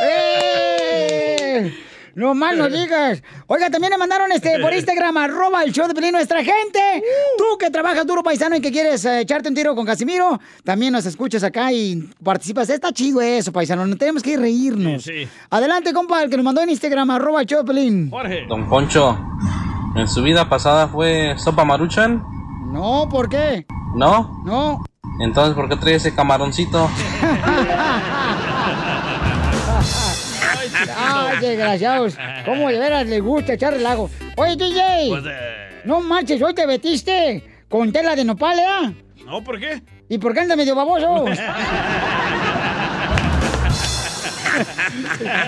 ¡Eh! No más no [laughs] digas. Oiga, también le mandaron este por Instagram, arroba el show de Pelín, nuestra gente. Tú que trabajas duro, paisano, y que quieres eh, echarte un tiro con Casimiro, también nos escuchas acá y participas. Está chido eso, paisano. No tenemos que reírnos. Sí, sí. Adelante, compa, el que nos mandó en Instagram, arroba el show de Pelín. Jorge. Don Poncho, ¿en su vida pasada fue sopa maruchan? No, ¿por qué? ¿No? No. Entonces, ¿por qué trae ese camaroncito? [laughs] Ay, desgraciados. ¿Cómo de veras les gusta echar relajo? Oye, DJ. What the- No manches, hoy te metiste con tela de nopal, ¿eh? No, ¿por qué? ¿Y por qué anda medio baboso? [laughs]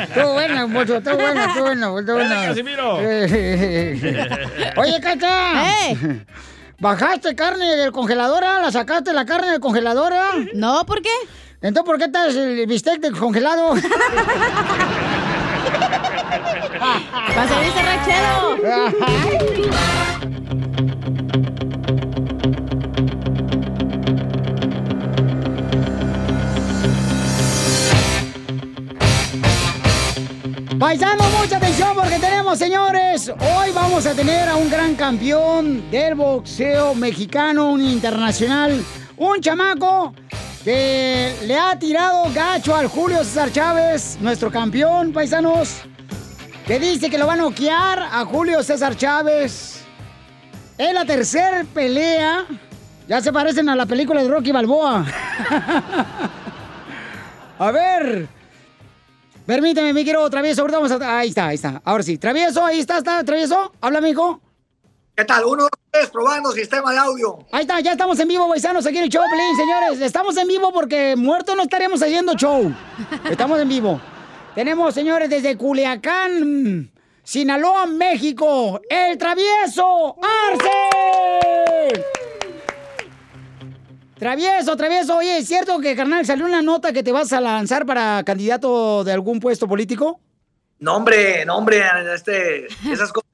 Estuvo bueno, mocho, estuvo bueno, estuvo bueno, estuvo bueno. Casimiro. [laughs] Oye, Cacha. ¡Ey! ¿Bajaste carne del congelador? ah? ¿La sacaste la carne del congelador? ah? No, ¿por qué? Entonces, ¿por qué estás el bistec del congelado? [laughs] Va a salir ranchero. Paisano, mucha atención porque tenemos, señores, hoy vamos a tener a un gran campeón del boxeo mexicano, un internacional, un chamaco que le ha tirado gacho al Julio César Chávez, nuestro campeón, paisanos, que dice que lo va a noquear a Julio César Chávez. Es la tercera pelea. Ya se parecen a la película de Rocky Balboa. [laughs] a ver. Permíteme, mi quiero travieso. Ahorita vamos a... Ahí está, ahí está. Ahora sí. Travieso, ahí está, está. Travieso. Habla, mijo. ¿Qué tal? Uno, dos, tres, probando sistema de audio. Ahí está, ya estamos en vivo, paisanos, aquí en el show, Pelín, señores. Estamos en vivo porque muertos no estaríamos haciendo show. [laughs] Estamos en vivo. Tenemos, señores, desde Culiacán, Sinaloa, México, el travieso Arce. Travieso, travieso. Oye, ¿es cierto que, carnal, salió una nota que te vas a lanzar para candidato de algún puesto político? No, hombre, no, hombre, este, esas cosas.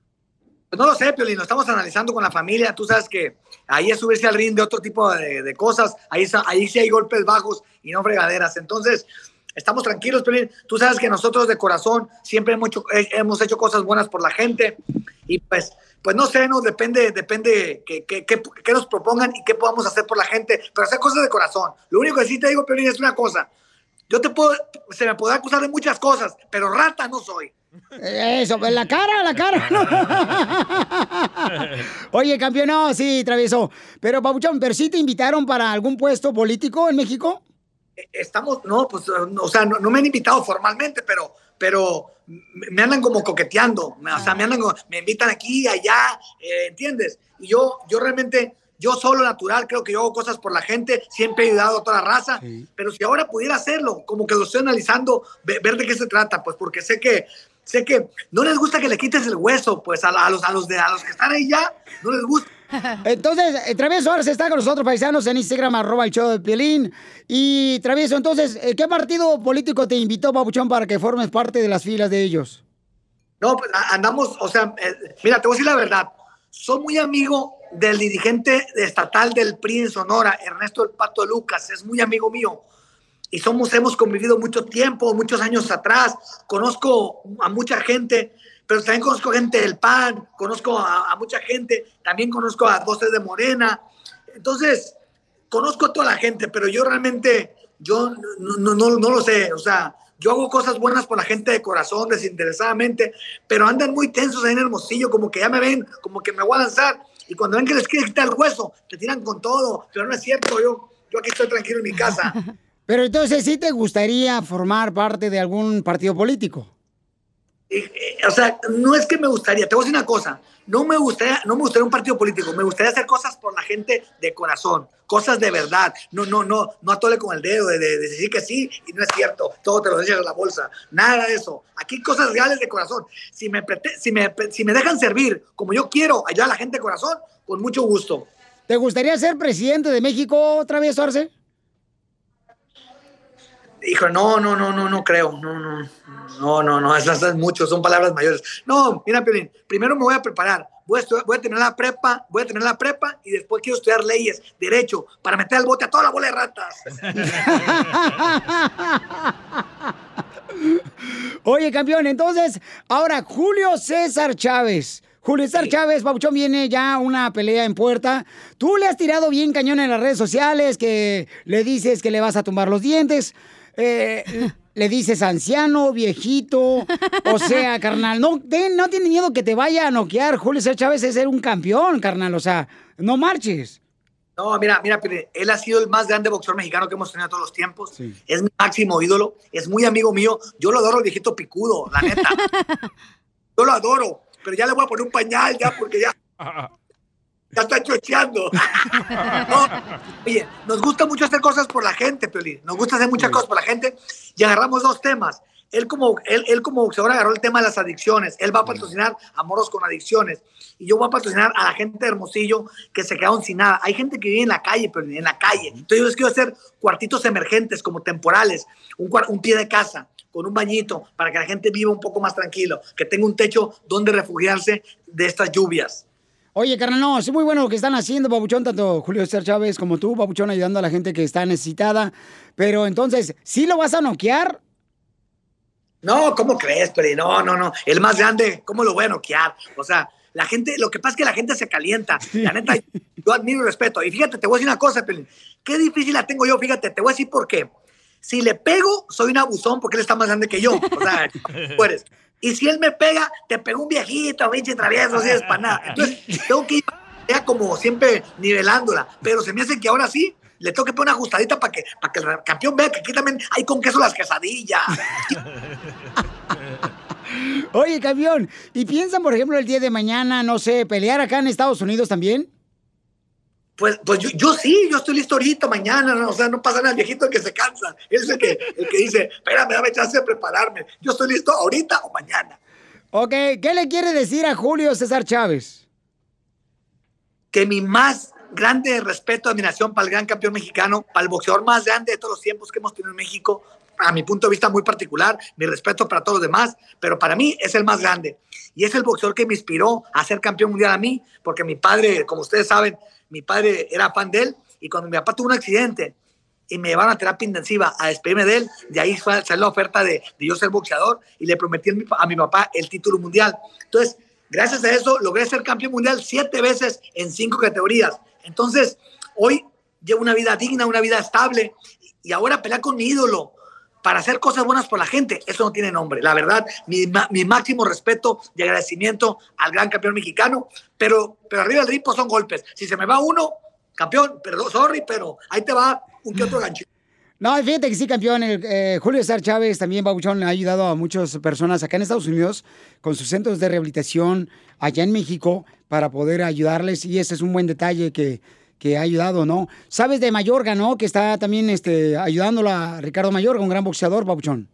No lo sé, Piolín, lo estamos analizando con la familia. Tú sabes que ahí es subirse al ring de otro tipo de, de cosas. Ahí, ahí sí hay golpes bajos y no fregaderas. Entonces, estamos tranquilos, Piolín. Tú sabes que nosotros de corazón siempre hemos hecho, hemos hecho cosas buenas por la gente. Y pues, pues no sé, no depende, depende que, que- que nos propongan y qué podamos hacer por la gente. Pero hacer cosas de corazón. Lo único que sí te digo, Piolín, es una cosa. Yo te puedo, se me puede acusar de muchas cosas, pero rata no soy. Eso, en la cara, la cara. [laughs] Oye, campeón, no, sí, travieso. Pero, Pabuchón, ¿pero sí te invitaron para algún puesto político en México? estamos, no, pues, no, o sea, no, no me han invitado formalmente, pero, pero me andan como coqueteando, o sea, me andan, como- me invitan aquí, allá, eh, ¿entiendes? Y yo, yo realmente, yo solo natural, creo que yo hago cosas por la gente, siempre he ayudado a toda la raza, pero si ahora pudiera hacerlo, como que lo estoy analizando, ve- ver de qué se trata, pues, porque sé que, sé que no les gusta que le quites el hueso, pues, a, la- a los, a los de, a los que están ahí ya, no les gusta. [laughs] Entonces, eh, Travieso ahora se está con nosotros, paisanos, en Instagram, arroba el show de Piolín. Y, Travieso, entonces, eh, ¿qué partido político te invitó, Pabuchón, para que formes parte de las filas de ellos? No, pues andamos, o sea, eh, mira, te voy a decir la verdad. Soy muy amigo del dirigente estatal del PRI en Sonora, Ernesto El Pato Lucas, es muy amigo mío. Y somos, hemos convivido mucho tiempo, muchos años atrás. Conozco a mucha gente, pero también conozco gente del PAN, conozco a, a mucha gente, también conozco a voces de Morena. Entonces, conozco a toda la gente, pero yo realmente, yo no, no, no, no lo sé, o sea, yo hago cosas buenas por la gente de corazón, desinteresadamente, pero andan muy tensos ahí en Hermosillo, como que ya me ven, como que me voy a lanzar, y cuando ven que les quiere quitar el hueso, te tiran con todo, pero no es cierto, yo, yo aquí estoy tranquilo en mi casa. [laughs] Pero entonces, ¿sí te gustaría formar parte de algún partido político? Eh, o sea, no es que me gustaría, te voy a decir una cosa, no me gustaría, no me gustaría un partido político, me gustaría hacer cosas por la gente de corazón, cosas de verdad, no, no, no, no atole con el dedo de, de- de decir que sí y no es cierto, todo te lo echas a la bolsa, nada de eso, aquí cosas reales de corazón, si me, prete- si me, si me dejan servir como yo quiero ayudar a la gente de corazón, con mucho gusto. ¿Te gustaría ser presidente de México otra vez, Arce? Hijo, no, no, no, no, no creo, no, no, no, no, no, esas es mucho, son palabras mayores. No, mira, Piolín, primero me voy a preparar, voy a, estudiar- voy a tener la prepa, voy a tener la prepa y después quiero estudiar leyes, derecho, para meter al bote a toda la bola de ratas. [laughs] Oye, campeón, entonces, ahora Julio César Chávez. Julio César Chávez, Pabuchón, viene ya una pelea en puerta. Tú le has tirado bien cañón en las redes sociales, que le dices que le vas a tumbar los dientes. Eh, le dices anciano, viejito. O sea, carnal, no, ten- no tiene miedo que te vaya a noquear. Julio César Chávez es ser un campeón, carnal. O sea, no marches. No, mira, mira, él ha sido el más grande boxeador mexicano que hemos tenido todos los tiempos. Es mi máximo ídolo, es muy amigo mío. Yo lo adoro, el viejito picudo, la neta. [laughs] Yo lo adoro, pero ya le voy a poner un pañal ya porque ya, [laughs] ya está chocheando. [laughs] No, Oye, nos gusta mucho hacer cosas por la gente, Piolín. Nos gusta hacer muchas cosas por la gente y agarramos dos temas. Él como, él, él como boxeador agarró el tema de las adicciones. Él va a patrocinar a moros con adicciones. Y yo voy a patrocinar a la gente de Hermosillo que se quedaron sin nada. Hay gente que vive en la calle, pero en la calle. Entonces yo les quiero hacer cuartitos emergentes, como temporales. Un, un pie de casa con un bañito para que la gente viva un poco más tranquilo, que tenga un techo donde refugiarse de estas lluvias. Oye, carnal, no, es muy bueno lo que están haciendo, Pabuchón, tanto Julio César Chávez como tú, Pabuchón, ayudando a la gente que está necesitada. Pero entonces, ¿sí lo vas a noquear? No, ¿cómo crees, Peri? No, no, no. El más grande, ¿cómo lo voy a noquear? O sea, la gente, lo que pasa es que la gente se calienta. La neta, yo admiro y respeto. Y fíjate, te voy a decir una cosa, Pelín. Qué difícil la tengo yo, fíjate, te voy a decir por qué. Si le pego, soy un abusón porque él está más grande que yo. O sea, tú eres. Y si él me pega, te pegó un viejito, pinche travieso, así es para nada. Entonces, tengo que ir como siempre nivelándola. Pero se me hace que ahora sí le tengo que poner una ajustadita para que, para que el campeón vea que aquí también hay con queso las quesadillas. Oye, campeón, ¿y piensan, por ejemplo, el día de mañana, no sé, pelear acá en Estados Unidos también? Pues, pues yo, yo sí, yo estoy listo ahorita, mañana, ¿no? o sea, no pasa nada, el viejito que se cansa, es el que, el que dice, espérame, dame chance de prepararme, yo estoy listo ahorita o mañana. Ok, ¿qué le quiere decir a Julio César Chávez? Que mi más grande respeto, admiración para el gran campeón mexicano, para el boxeador más grande de todos los tiempos que hemos tenido en México, a mi punto de vista muy particular, mi respeto para todos los demás, pero para mí es el más grande. Y es el boxeador que me inspiró a ser campeón mundial a mí, porque mi padre, como ustedes saben, mi padre era fan de él, y cuando mi papá tuvo un accidente y me llevaron a terapia intensiva a despedirme de él, de ahí salió la oferta de, de yo ser boxeador y le prometí a mi, a mi papá el título mundial. Entonces, gracias a eso logré ser campeón mundial siete veces en cinco categorías. Entonces, hoy llevo una vida digna, una vida estable y ahora pelear con mi ídolo para hacer cosas buenas por la gente, eso no tiene nombre. La verdad, mi, mi máximo respeto y agradecimiento al gran campeón mexicano, pero, pero arriba del pues, son golpes. Si se me va uno, campeón, perdón, sorry, pero ahí te va un que otro [laughs] gancho. No, fíjate que sí, campeón. el, eh, Julio César Chávez también, Babuchón, ha ayudado a muchas personas acá en Estados Unidos con sus centros de rehabilitación allá en México para poder ayudarles. Y ese es un buen detalle que, que ha ayudado, ¿no? Sabes de Mayorga, ¿no? Que está también este, ayudándolo a Ricardo Mayorga, un gran boxeador, Babuchón.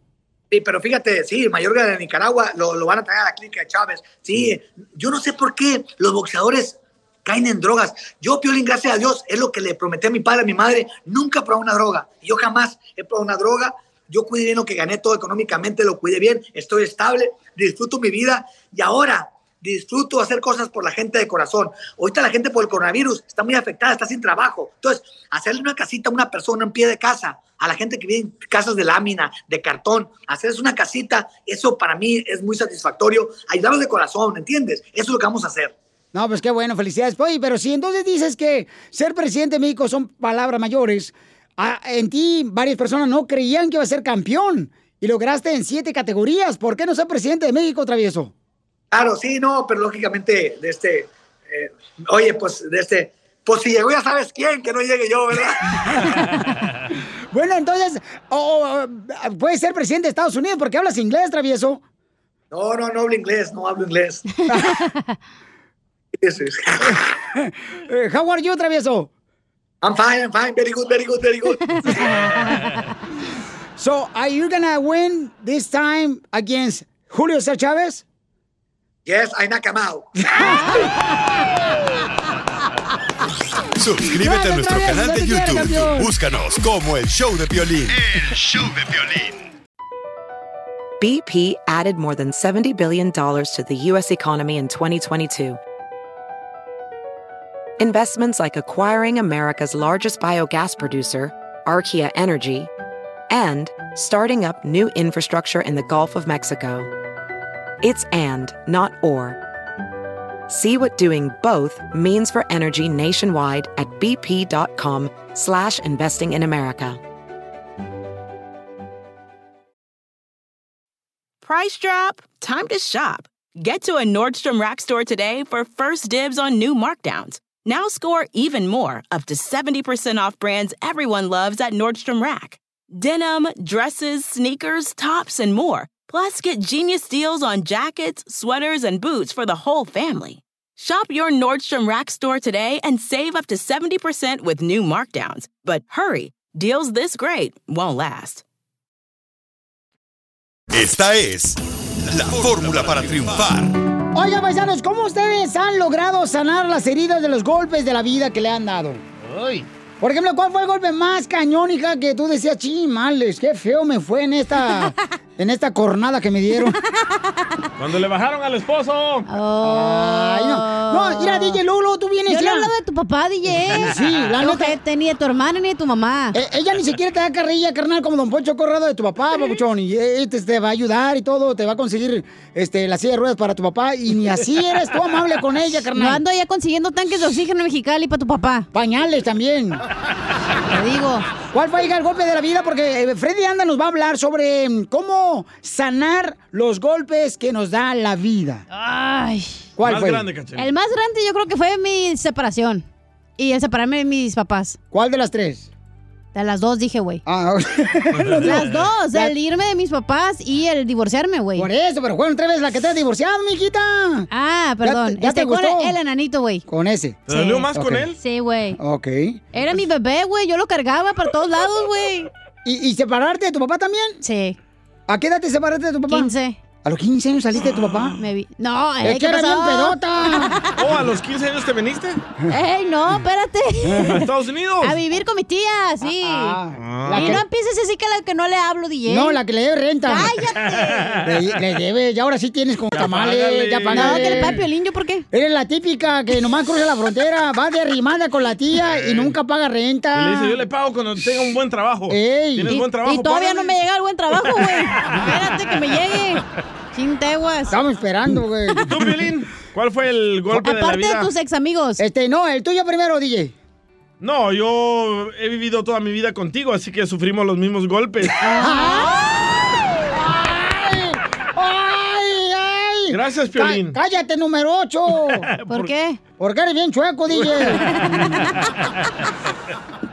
Sí, pero fíjate, sí, Mayorga de Nicaragua lo, lo van a traer a la clínica de Chávez. Sí, yo no sé por qué los boxeadores caen en drogas. Yo, Piolín, gracias a Dios, es lo que le prometí a mi padre, a mi madre, nunca probé una droga. Yo jamás he probado una droga. Yo cuidé bien lo que gané todo económicamente, lo cuidé bien, estoy estable, disfruto mi vida y ahora disfruto hacer cosas por la gente de corazón. Ahorita la gente por el coronavirus está muy afectada, está sin trabajo. Entonces, hacerle una casita a una persona en pie de casa, a la gente que vive en casas de lámina, de cartón, hacerles una casita, eso para mí es muy satisfactorio. Ayudarlos de corazón, ¿entiendes? Eso es lo que vamos a hacer. No, pues qué bueno, felicidades. Oye, pero si entonces dices que ser presidente de México son palabras mayores, ah, en ti varias personas no creían que iba a ser campeón y lograste en siete categorías. ¿Por qué no ser presidente de México, Travieso? Claro, sí, no, pero lógicamente de este, eh, oye, pues de este, pues si llegó ya sabes quién, que no llegue yo, ¿verdad? [laughs] Bueno, entonces, oh, puedes ser presidente de Estados Unidos porque hablas inglés, Travieso. No, no, no hablo inglés, no hablo inglés. [laughs] Eh, How are you, Travieso? I'm fine, I'm fine, very good, very good, very good. [laughs] So, are you gonna win this time against Julio César Chávez? Yes, I knock him out. Suscríbete a nuestro Gracias, canal de te quiero, YouTube. campeón. Búscanos como El Show de Piolín. El show de BP added more than $70 billion to the U.S. economy in 2022. Investments like acquiring America's largest biogas producer, Archaea Energy, and starting up new infrastructure in the Gulf of Mexico. It's and, not or. See what doing both means for energy nationwide at bp.com slash investing in America. Price drop? Time to shop. Get to a Nordstrom Rack store today for first dibs on new markdowns. Now score even more, up to 70% off brands everyone loves at Nordstrom Rack. Denim, dresses, sneakers, tops, and more. Plus, get genius deals on jackets, sweaters, and boots for the whole family. Shop your Nordstrom Rack store today and save up to 70% with new markdowns. But hurry, deals this great won't last. Esta es la fórmula para triunfar. Oigan, paisanos, ¿cómo ustedes han logrado sanar las heridas de los golpes de la vida que le han dado? Por ejemplo, ¿cuál fue el golpe más cañón, hija, que tú decías, chimales, qué feo me fue en esta, [laughs] en esta cornada que me dieron? [laughs] Cuando le bajaron al esposo. Ay, no. No, mira, DJ Lolo, tú vienes Yo ya. hablo de tu papá, DJ. [laughs] Sí, la No, neta. que ni de tu hermana ni de tu mamá. Eh, ella ni siquiera te da carrilla, carnal, como Don Poncho Corrado de tu papá, papuchón. Y este te va a ayudar y todo, te va a conseguir este, la silla de ruedas para tu papá. Y ni así eres tú amable con ella, carnal. No ando ya consiguiendo tanques de oxígeno en Mexicali para tu papá. Pañales también. Te digo. ¿Cuál fue el golpe de la vida? Porque eh, Freddy Anda nos va a hablar sobre mm, cómo sanar los golpes que nos da la vida. Ay. ¿Cuál Más fue? grande. El más grande yo creo que fue mi separación. Y el separarme de mis papás. ¿Cuál de las tres? De las dos dije, güey. Ah, [laughs] Las dos, el irme de mis papás y el divorciarme, güey. Por eso, pero fueron tres veces la que te has divorciado, mijita. Ah, perdón. ¿Ya, ya Este, te con gustó? el, el enanito, güey. Con ese. ¿Te dolió más con Ok. él? Sí, güey. Ok. Era mi bebé, güey. Yo lo cargaba para todos lados, güey. ¿Y, y separarte de tu papá también? Sí. ¿A qué edad te separaste de tu papá? 15. ¿A los 15 años saliste de tu papá? Me vi. No, Es eh, que ¿qué era bien pasó? pedota. [laughs] Oh, a los 15 años te viniste. ¡Ey, no, espérate! ¿A Estados Unidos? A vivir con mi tía, sí. la y que- no empieces así que la que no le hablo, DJ. No, la que le debe renta. ¡Cállate! Le, le debe, ya ahora sí tienes con tamales, págale. ya No, que le paga Piolín, ¿yo por qué? Eres la típica que nomás cruza la frontera, va de arrimada con la tía y nunca paga renta. Y le dice, yo le pago cuando tenga un buen trabajo. Ey. ¿Tienes Y, buen trabajo? y todavía Págale. no me llega el buen trabajo, güey. Espérate que me llegue. Sin teguas. Estamos esperando, güey. [laughs] ¿Tú, Piolín? ¿Cuál fue el golpe de la Aparte de vida? tus ex amigos. Este, no, el tuyo primero, DJ. No, yo he vivido toda mi vida contigo, así que sufrimos los mismos golpes. [laughs] ¡Ay! ¡Ay, ay! Gracias, Piolín. Cá- cállate, número 8. [laughs] ¿Por qué? Porque eres bien chueco, DJ.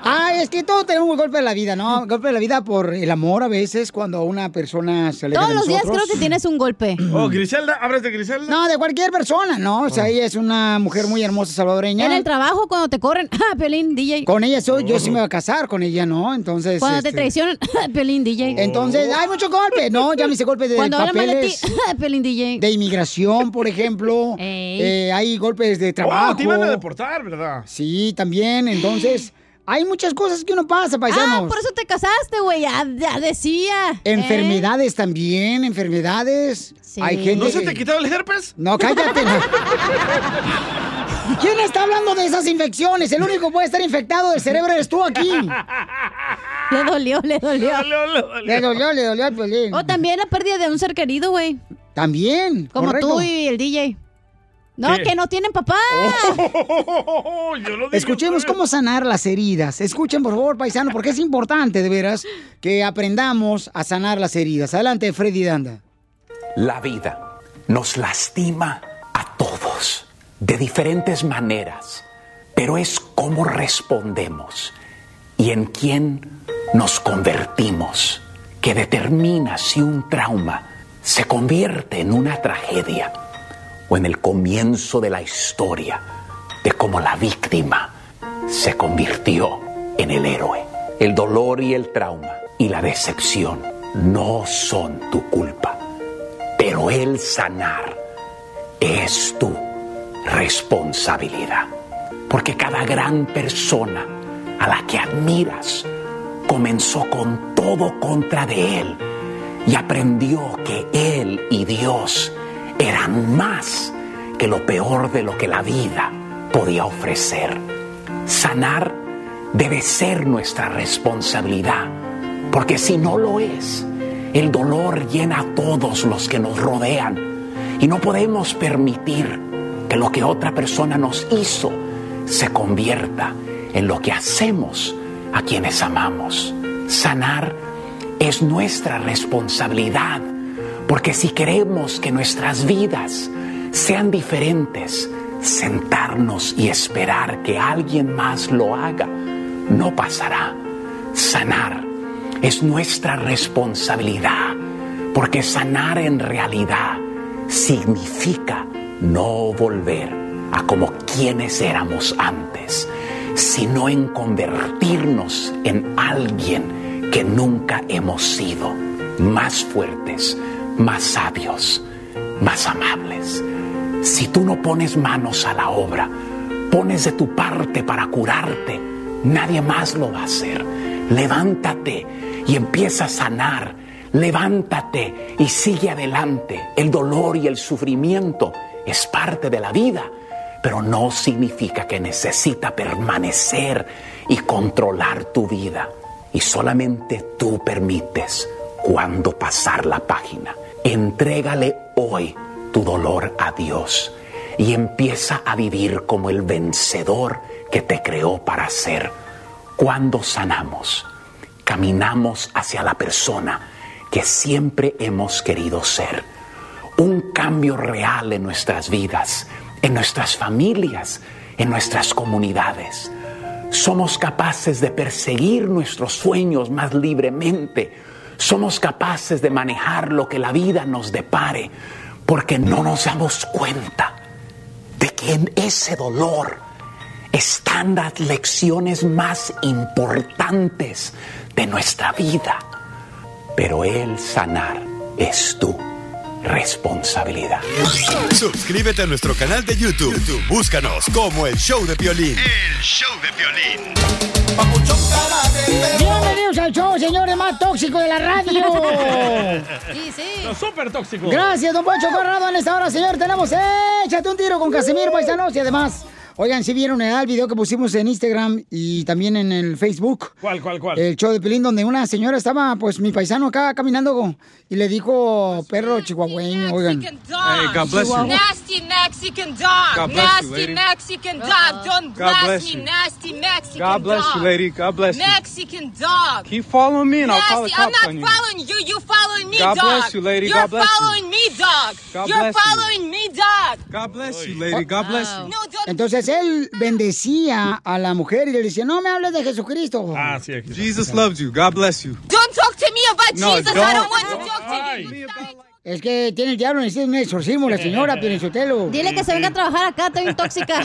Ay, es que todos tenemos un golpe de la vida, ¿no? Golpe de la vida por el amor a veces, cuando a una persona se aleja Todos de los días nosotros. creo que tienes un golpe. [clears throat] Oh, Griselda, ¿hablas de Griselda? No, de cualquier persona, ¿no? O sea, ella es una mujer muy hermosa salvadoreña. En el trabajo, cuando te corren. [laughs] Ah, Piolín, DJ. Con ella soy, yo sí me voy a casar con ella, ¿no? Entonces. Cuando te este, traicionan. [laughs] Piolín, DJ. Entonces, hay muchos golpes, ¿no? Llámese golpes de Cuando hablan mal de ti. papeles. [laughs] Piolín, DJ. De inmigración, por ejemplo. Ey. Eh, hay golpes de trabajo. Oh, te iban a deportar, ¿verdad? Sí, también. Entonces, hay muchas cosas que uno pasa, paisanos. Ah, por eso te casaste, güey. Ya, ya decía. ¿eh? Enfermedades también, enfermedades. Hay gente ¿No se que- te quitó el herpes? No, cállate. [laughs] ¿Quién está hablando de esas infecciones? El único que puede estar infectado del cerebro eres tú aquí. [laughs] Le dolió, le dolió. Le dolió, le dolió al Piolín. O también la pérdida de un ser querido, güey. También, Como correcto. tú y el DJ. No, ¿Qué? que no tienen papá. [laughs] Escuchemos cómo sanar las heridas. Escuchen, por favor, paisano, porque es importante, de veras, que aprendamos a sanar las heridas. Adelante, Freddy Danda. La vida nos lastima a todos de diferentes maneras, pero es cómo respondemos y en quién nos convertimos que determina si un trauma se convierte en una tragedia o en el comienzo de la historia de cómo la víctima se convirtió en el héroe. El dolor y el trauma y la decepción no son tu culpa, pero el sanar es tu responsabilidad. Porque cada gran persona a la que admiras comenzó con todo contra de él y aprendió que él y Dios eran más que lo peor de lo que la vida podía ofrecer. Sanar debe ser nuestra responsabilidad, porque si no lo es, el dolor llena a todos los que nos rodean y no podemos permitir que lo que otra persona nos hizo se convierta en lo que hacemos a quienes amamos. Sanar es nuestra responsabilidad, porque si queremos que nuestras vidas sean diferentes, sentarnos y esperar que alguien más lo haga no pasará. Sanar es nuestra responsabilidad, porque sanar en realidad significa no volver a como quienes éramos antes, sino en convertirnos en alguien que nunca hemos sido, más fuertes, más sabios, más amables. Si tú no pones manos a la obra, pones de tu parte para curarte, nadie más lo va a hacer. Levántate y empieza a sanar. Levántate y sigue adelante. El dolor y el sufrimiento es parte de la vida, pero no significa que necesita permanecer y controlar tu vida. Y solamente tú permites cuándo pasar la página. Entrégale hoy tu dolor a Dios y empieza a vivir como el vencedor que te creó para ser. Cuando sanamos, caminamos hacia la persona que siempre hemos querido ser. Un cambio real en nuestras vidas, en nuestras familias, en nuestras comunidades. Somos capaces de perseguir nuestros sueños más libremente. Somos capaces de manejar lo que la vida nos depare porque no nos damos cuenta de que en ese dolor están las lecciones más importantes de nuestra vida. Pero el sanar es tu responsabilidad. Suscríbete a nuestro canal de YouTube. YouTube, Búscanos como el show de violín. El show de violín. Bienvenidos al show, señores, más tóxico de la radio. Sí, sí. Los súper tóxicos. Gracias, don Poncho Corrado. En esta hora, señor, tenemos Échate un tiro con Casimiro Paisanos. Y además, oigan, si vieron el video que pusimos en Instagram y también en el Facebook. ¿Cuál, cuál, cuál? El show de Pelín, donde una señora estaba, pues, mi paisano acá caminando y le dijo perro chihuahueño, oigan. Hey, God bless you. Nasty Mexican dog. God bless you, nasty. Mexican dog. Don't God blast bless me. Nasty Mexican God bless dog. you, lady. God bless you. Mexican dog. Keep following me and I'll call the Nasty. I'm cops not on you. following you. You following me, God dog. bless you, lady. You're God bless you. following me, dog. God You're bless you. following me, dog. God bless you, lady. God bless you. No, don't. Entonces él bendecía a la mujer y le decía, no me hables de Jesucristo. Ah, sí, aquí. Jesus loves you. God bless you. Don't talk to me about No, Jesus. I don't. don't want to talk to you. Es que tiene el diablo, necesita un exorcismo la señora, Pirinchotelo. Dile que se venga a trabajar acá, estoy bien tóxica.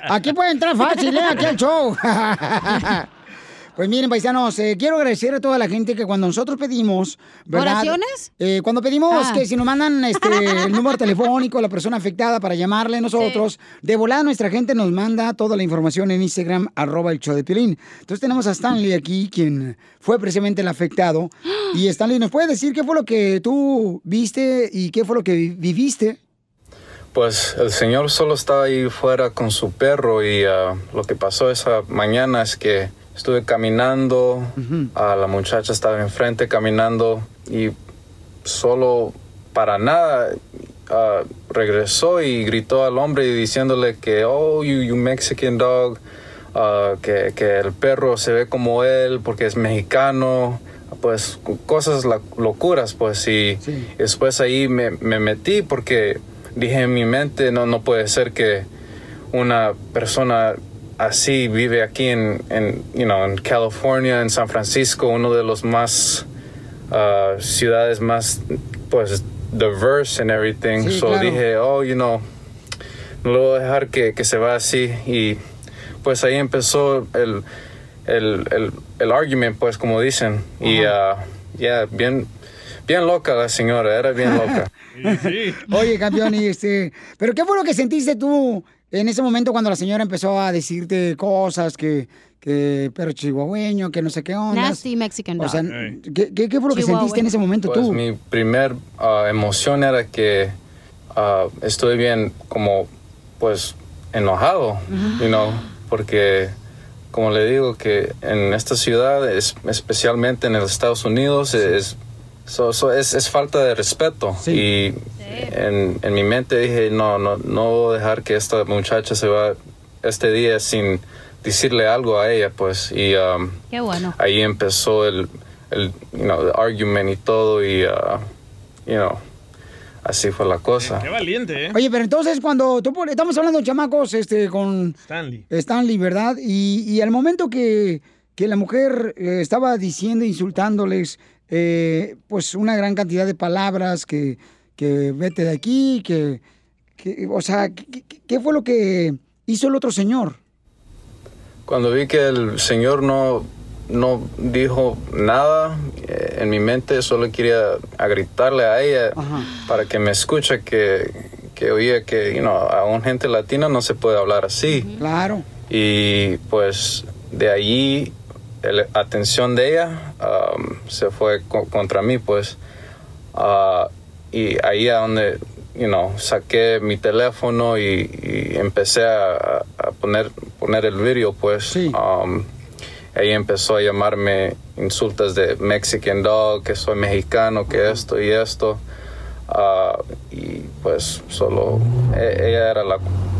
[laughs] Aquí puede entrar fácil, ¿eh? Aquí al show. [laughs] Pues miren, paisanos, eh, quiero agradecer a toda la gente que cuando nosotros pedimos, ¿verdad? ¿Oraciones? Eh, cuando pedimos Ah. que si nos mandan este, el número telefónico, la persona afectada para llamarle a nosotros, de volada nuestra gente nos manda toda la información en Instagram, arroba el show de Piolín. Entonces tenemos a Stanley aquí, quien fue precisamente el afectado. [gasps] Y Stanley, ¿nos puede decir qué fue lo que tú viste y qué fue lo que vi- viviste? Pues el señor solo estaba ahí fuera con su perro y ah, lo que pasó esa mañana es que estuve caminando, la muchacha estaba enfrente caminando y solo para nada ah, regresó y gritó al hombre diciéndole que, oh, you, you Mexican dog, ah, que, que el perro se ve como él porque es mexicano, pues cosas la- locuras, pues y después ahí me, me metí porque dije en mi mente, no, no puede ser que una persona así vive aquí en, en, you know, en California, en San Francisco, uno de los más ah, ciudades más pues diverse and everything. Sí, so claro. dije, oh, you know, no lo voy a dejar que, que se va así. Y pues ahí empezó el, el, el, el argument, pues como dicen. Y ah, ya, bien, bien loca la señora, era bien loca. [laughs] Oye, campeón, y este, pero ¿qué fue lo que sentiste tú en ese momento cuando la señora empezó a decirte cosas que, que perro chihuahueño, que no sé qué onda? Nasty Mexican O sea, dog. ¿qué, qué, qué fue lo que sentiste en ese momento Pues tú? mi primer ah, emoción era que ah, estoy bien como pues enojado, you know, porque como le digo que en esta ciudad, es, especialmente en los Estados Unidos, es, so- so- es, es falta de respeto. Y en, en mi mente dije, no, no, no voy a dejar que esta muchacha se va este día sin decirle algo a ella, pues. Y um, Qué bueno. ahí empezó el, el you know, the argument y todo y, uh, you know, así fue la cosa. Qué valiente, ¿eh? Oye, pero entonces cuando tú estamos hablando chamacos este con Stanley. Stanley, ¿verdad? Y, y al momento que, que la mujer eh, estaba diciendo, insultándoles, eh, pues una gran cantidad de palabras que, que vete de aquí, que, que o sea, ¿qué, fue lo que hizo el otro señor? Cuando vi que el señor no, no dijo nada, eh, en mi mente solo quería a gritarle a ella para que me escuche que, que oía que, you know, a un gente latina no se puede hablar así. Claro. Y pues de allí la atención de ella um, se fue co- contra mí, pues. Ah, y ahí a donde, you know, saqué mi teléfono y, y empecé a, a poner, poner el video, pues. Um, ahí empezó a llamarme insultas de Mexican Dog, que soy mexicano, que esto y esto. Ah, y pues solo e- ella era la,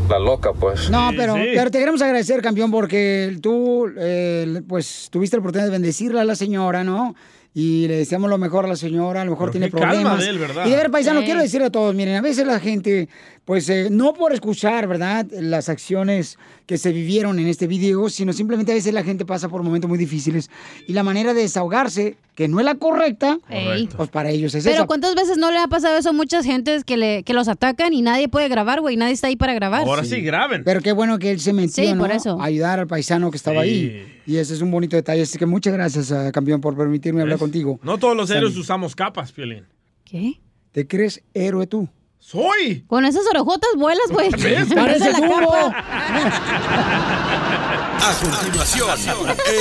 la loca, pues. No, pero, pero te queremos agradecer, campeón, porque tú, eh, pues, tuviste la oportunidad de bendecirle a la señora, ¿no? Y le deseamos lo mejor a la señora, a lo mejor Pero tiene qué calma problemas. de él, ¿verdad? Y de ver, paisano, Sí. quiero decirle a todos, miren, a veces la gente, pues, eh, no por escuchar, ¿verdad?, las acciones que se vivieron en este video, sino simplemente a veces la gente pasa por momentos muy difíciles. Y la manera de desahogarse, que no es la correcta, Ey. pues para ellos es Pero esa. ¿cuántas veces no le ha pasado eso a muchas gentes que, le, que los atacan y nadie puede grabar, güey? Nadie está ahí para grabar. graben. Pero qué bueno que él se metió, Sí, ¿no? por eso. A ayudar al paisano que estaba Sí. ahí. Y ese es un bonito detalle. Así que muchas gracias, ah, campeón, por permitirme hablar contigo. No todos los héroes usamos capas, Piolín. ¿Qué? ¿Te crees héroe tú? ¡Soy! Con esas orejotas vuelas, güey. [laughs] ¿Ves? Parece la. A continuación,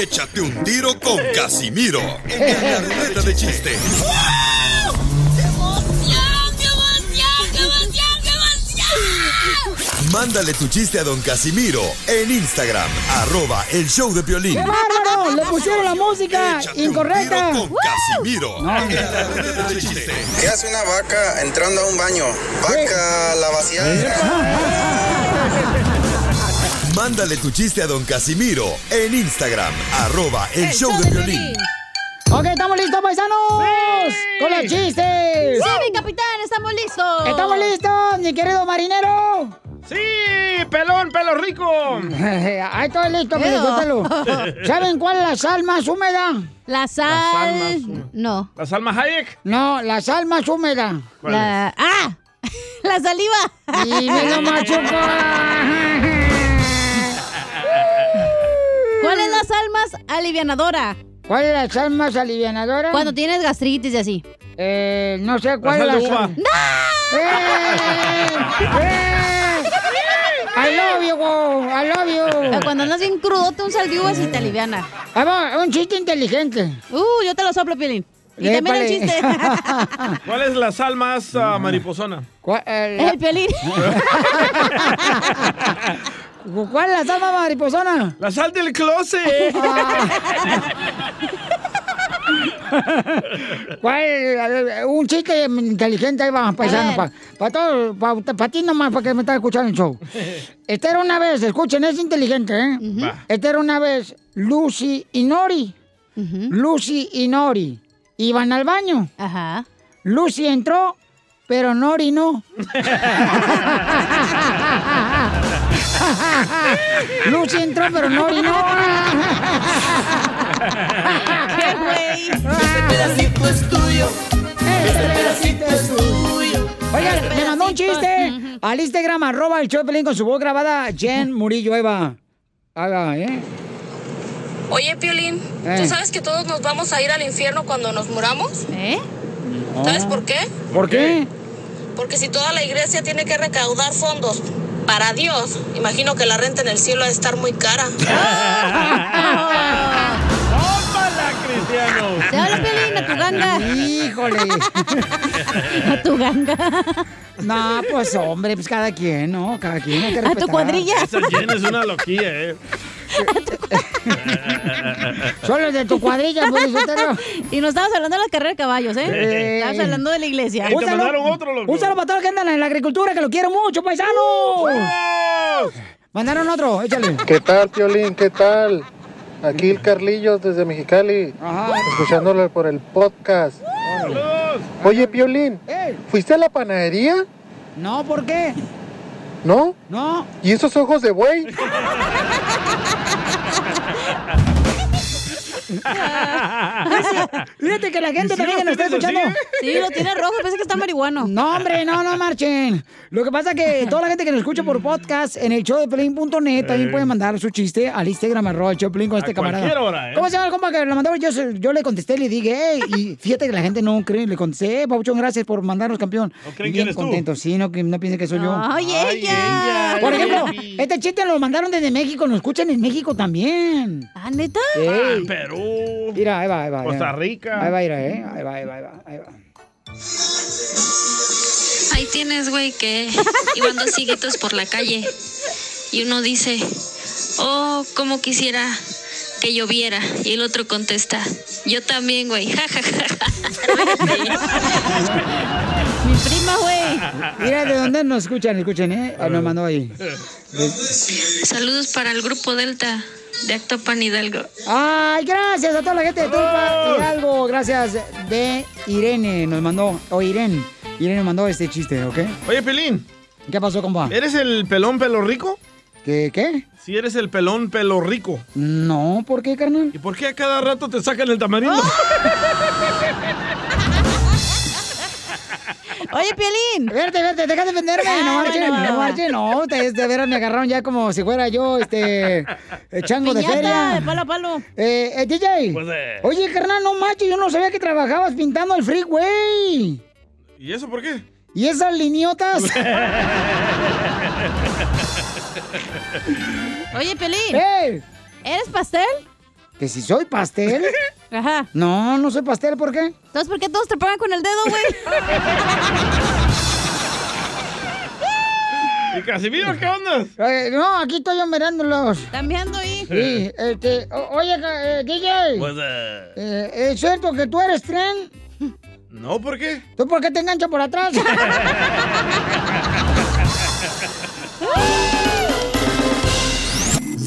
échate un tiro con Casimiro en la ruleta de chiste. Mándale tu chiste a don Casimiro en Instagram, arroba el show de Piolín. ¡Qué bárbaro! ¡Le pusieron la música incorrecta! con Casimiro No. ¿Qué hace una vaca entrando a un baño? Vaca, la vaciada. Mándale tu chiste a don Casimiro en Instagram, arroba el show de Piolín. Ok, ¿estamos listos, paisanos? ¡Con los chistes! Sí, mi capitán, estamos listos. ¿Estamos listos, mi querido marinero? ¡Sí! ¡Pelón, pelo rico! [laughs] Ahí estoy listo. Pelizotelo. [laughs] ¿Saben cuál es la sal más húmeda? La sal. No. ¿La Salma Hayek? No, la sal más húmeda. ¿Cuál La... ¡Ah! [laughs] La saliva. Y me lo machucó. ¿Cuál es la sal más alivianadora? ¿Cuál es la sal más alivianadora? Cuando tienes gastritis y así. Eh, no sé cuál es la sal. ¡Eh! I love you, go. I love you. Cuando andas bien crudote, un sal de uvas y te aliviana. Ahí va, un chiste inteligente. Uh, yo te lo soplo, Piolín. Y también el Épale. chiste. [laughs] ¿Cuál es la sal más ah, mariposona? El Piolín. [laughs] ¿Cuál es la sal más mariposona? La sal del closet. [laughs] ¿Cuál? Un chiste inteligente, ahí va, paisano. Para todos, para ti nomás, para que me estás escuchando el show. [laughs] Esta era una vez, escuchen, es inteligente, ¿eh? Esta era una vez Lucy y Nori. Lucy y Nori iban al baño. Ajá. Lucy entró, pero Nori no. [laughs] [laughs] Lucy entró, pero Nori no. ¡Qué güey! Este pedacito es tuyo. Este pedacito es tuyo. Oigan, me mandó un chiste al Instagram, arroba el show de Pelín con su voz grabada, Jen Murillo, ahí va. Ahí va, ¿eh? Oye, Piolín, Eh. ¿tú sabes que todos nos vamos a ir al infierno cuando nos muramos? ¿Eh? ¿Sabes por qué? ¿Por qué? Porque si toda la iglesia tiene que recaudar fondos para Dios, imagino que la renta en el cielo ha de estar muy cara. [laughs] ¡Tómala, Cristiano! Te habla Piolín, a tu ganga. Híjole. [laughs] A tu ganga. No, pues hombre, pues cada quien, ¿no? Cada quien. hay que A tu cuadrilla. Esa Jen es una loquilla, ¿eh? [laughs] Solo de tu cuadrilla, pues, Sotelo. Y no estamos hablando de la carrera de caballos, ¿eh? Eh. Estamos hablando de la iglesia. Un saludo- Un saludo para todos los que andan en la agricultura, que lo quiero mucho, paisanos. Mandaron otro, échale. ¿Qué tal, Piolín? ¿Qué tal? Aquí el Carlillos desde Mexicali, escuchándolo por el podcast. Oye, Piolín, ¿fuiste a la panadería? No, ¿por qué? ¿No? No. ¿Y esos ojos de buey? [laughs] [laughs] Fíjate que la gente también que nos está escuchando. Sí, lo tiene rojo, parece que está marihuano. [laughs] No, hombre, no, no marchen. Lo que pasa es que toda la gente que nos escucha por podcast en el showdeplin.net también puede mandar su chiste al Instagram arroba el showdeplin con este A camarada. hora, ¿eh? ¿Cómo se llama el compa que lo mandó? Yo, yo le contesté, le dije, hey, y fíjate que la gente no cree, le contesté, "Eh, Pabuchón, gracias por mandarnos campeón. ¿No creen que Bien eres tú? contento, sí, no, que no piensen que soy yo. Ay, ella. ella, Por ejemplo, este chiste lo mandaron desde México, nos escuchan en México también. ¿Ah, neta? Ah, Perú. Mira, ahí va, ahí va. Costa. Rica. Ahí va, mira, eh. Ahí va, ahí va, ahí va. Ahí va. Ahí tienes, güey, que iban dos ciguitos por la calle y uno dice, oh, como quisiera que lloviera. Y el otro contesta, yo también, güey. [laughs] Ja, ja, ja, ja. Mi prima, güey. Mira, ¿de dónde nos escuchan? Escuchen, ¿eh? Ah, Nos mandó ahí. Saludos para el grupo Delta de Actopan Hidalgo. Ay, gracias a toda la gente de Tulpa Hidalgo. Gracias de Irene nos mandó, o Irene. Irene nos mandó este chiste, ¿ok? Oye, Pelín. ¿Qué pasó, compa? ¿Eres el pelón pelo rico? ¿Qué? ¿Qué? Si eres el pelón pelo rico. No, ¿por qué, carnal? ¿Y por qué a cada rato te sacan el tamarindo? [laughs] Oye, Piolín. Verte, verte, deja de defenderme. No Ah, marchen, bueno, no marchen. No, ustedes de veras me agarraron ya como si fuera yo, este, chango de feria. de palo a palo. Eh, eh, DJ. Pues, eh. Oye, carnal, no manches, yo no sabía que trabajabas pintando el freeway. ¿Y eso por qué? ¿Y esas liniotas? [laughs] Oye, Piolín. ¡Eh! ¿Eres pastel? ¿Que si soy pastel? [laughs] Ajá. No, no soy pastel, ¿por qué? Entonces, ¿por qué todos te pagan con el dedo, güey? [laughs] ¿Y Casimiro qué onda? Eh, no, aquí estoy yo mirándolos. ¿Están viendo ahí? Sí, este, o- oye, eh, DJ. Pues, eh, eh, ¿Es cierto que tú eres tren? no, ¿por qué? ¿Tú por qué te enganchas por atrás? [laughs]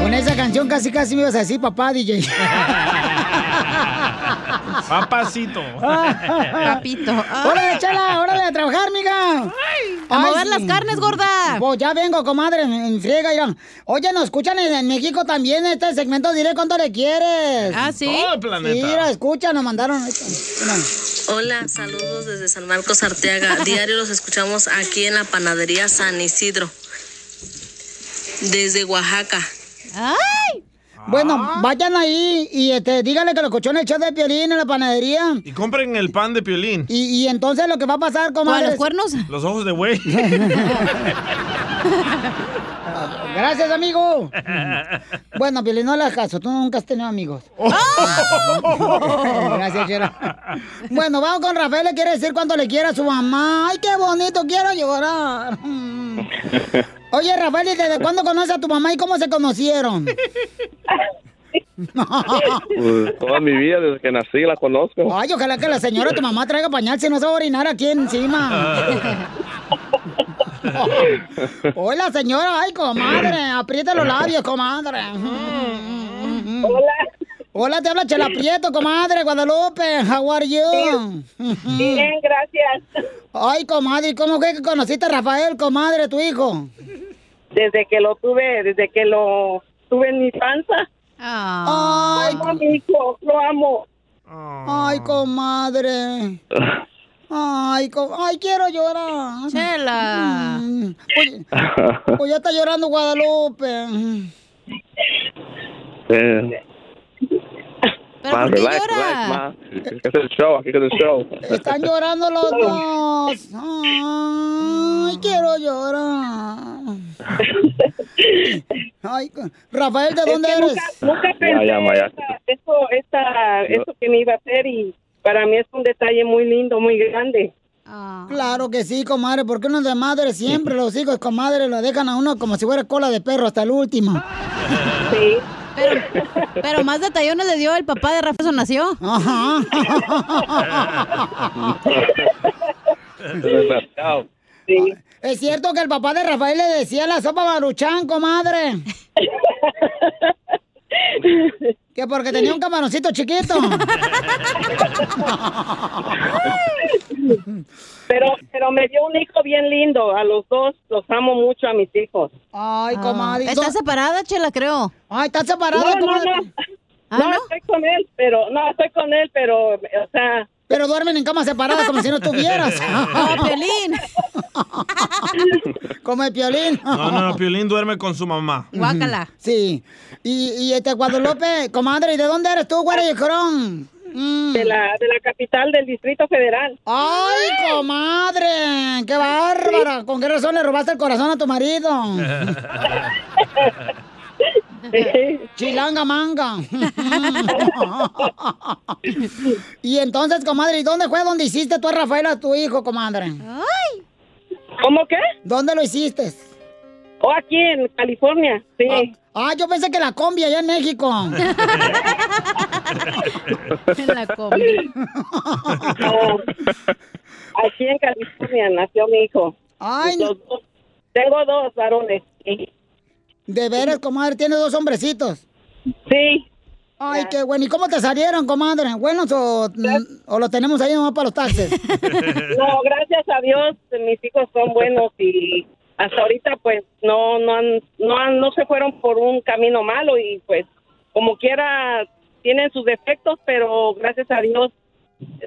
Con esa canción casi casi me ibas a decir papá, DJ. Papacito. [laughs] Papito. Ay. Órale, chala, órale a trabajar, miga. A mover las carnes, gorda. Pues ya vengo, comadre, en, friega, ya. Oye, nos escuchan en, en México también este segmento. Dile cuánto le quieres. ¿Ah, sí? Todo el planeta. Sí, mira, escucha, nos mandaron. Mira. Hola, saludos desde San Marcos Arteaga. [laughs] Diario los escuchamos aquí en la panadería San Isidro. Desde Oaxaca. ¡Ay! Bueno, Ah. vayan ahí y este, díganle que lo escuchó en el show de Piolín en la panadería. Y compren el pan de piolín. Y, y entonces lo que va a pasar, comadre... los cuernos? Los ojos de güey. [laughs] Gracias, amigo. Bueno, Piolín, no le hagas caso. Tú nunca has tenido amigos. [laughs] Gracias, Chela. Bueno, vamos con Rafael. Le quiere decir cuánto le quiere a su mamá. Ay, qué bonito. Quiero llorar. [laughs] Oye, Rafael, ¿y desde cuándo conoces a tu mamá y cómo se conocieron? Pues, toda mi vida, desde que nací, la conozco. Ay, ojalá que la señora, tu mamá, traiga pañal, si no se va a orinar aquí encima. Hola, señora. Ay, comadre. Aprieta los labios, comadre. Hola. Hola, te habla Chela Prieto, comadre, Guadalupe. How are you? Bien, gracias. Ay, comadre, ¿y ¿cómo fue que conociste a Rafael, comadre, tu hijo? Desde que lo tuve, desde que lo tuve en mi panza. Ay, Amo a mi hijo, lo amo. Ay, comadre. Ay, co- ay, quiero llorar. Chela. Pues, pues ya está llorando Guadalupe. Eh, ¿Pero más por qué relax, llora? relax. Aquí es el show, aquí es el show. Están llorando los [laughs] dos. Ay, quiero llorar. Ay, Rafael, ¿de Es dónde que eres? Nunca, nunca pensé Ya, ya, Maya. esta- eso, esta, eso que me iba a hacer y para mí es un detalle muy lindo, muy grande. Claro que sí, comadre, porque uno de madre siempre los hijos, comadre, lo dejan a uno como si fuera cola de perro hasta el último. Sí. Pero, pero más detallones le dio el papá de Rafa cuando nació. Ajá. Es cierto que el papá de Rafael le decía la sopa maruchan, comadre. [laughs] Que porque tenía un camaroncito chiquito. Pero, pero me dio un hijo bien lindo. A los dos los amo mucho a mis hijos. Ay, comadre. ¿Está separada, Chela, creo? Ay, está separada, No, no, comadre. no. no, estoy con él, pero no, estoy con él, pero, o sea. Pero duermen en cama separada como si no tuvieras. Como [laughs] Piolín. Como el piolín. [laughs] No, no, Piolín duerme con su mamá. [laughs] Guácala. Sí. Y, y este Guadalupe, comadre, ¿y de dónde eres tú, güera y Jorón? De la, de la capital del Distrito Federal. ¡Ay, comadre! ¡Qué bárbara! ¿Con qué razón le robaste el corazón a tu marido? [laughs] Chilanga manga. [laughs] y entonces, comadre, ¿y dónde fue donde hiciste tú a Rafael a tu hijo, comadre? ¿Cómo qué? ¿Dónde lo hiciste? Oh, aquí en California, sí. Ah, yo pensé que la combi allá en México. [laughs] la combi. No, aquí en California nació mi hijo. Ay, dos- tengo dos varones. sí. De veras, comadre, tiene dos hombrecitos. Sí. Ay, qué bueno. ¿Y cómo te salieron, comadre? ¿Buenos o, o lo tenemos ahí nomás para los taxes? [laughs] No, gracias a Dios, mis hijos son buenos y hasta ahorita pues no no han, no han- no se fueron por un camino malo y pues como quiera tienen sus defectos, pero gracias a Dios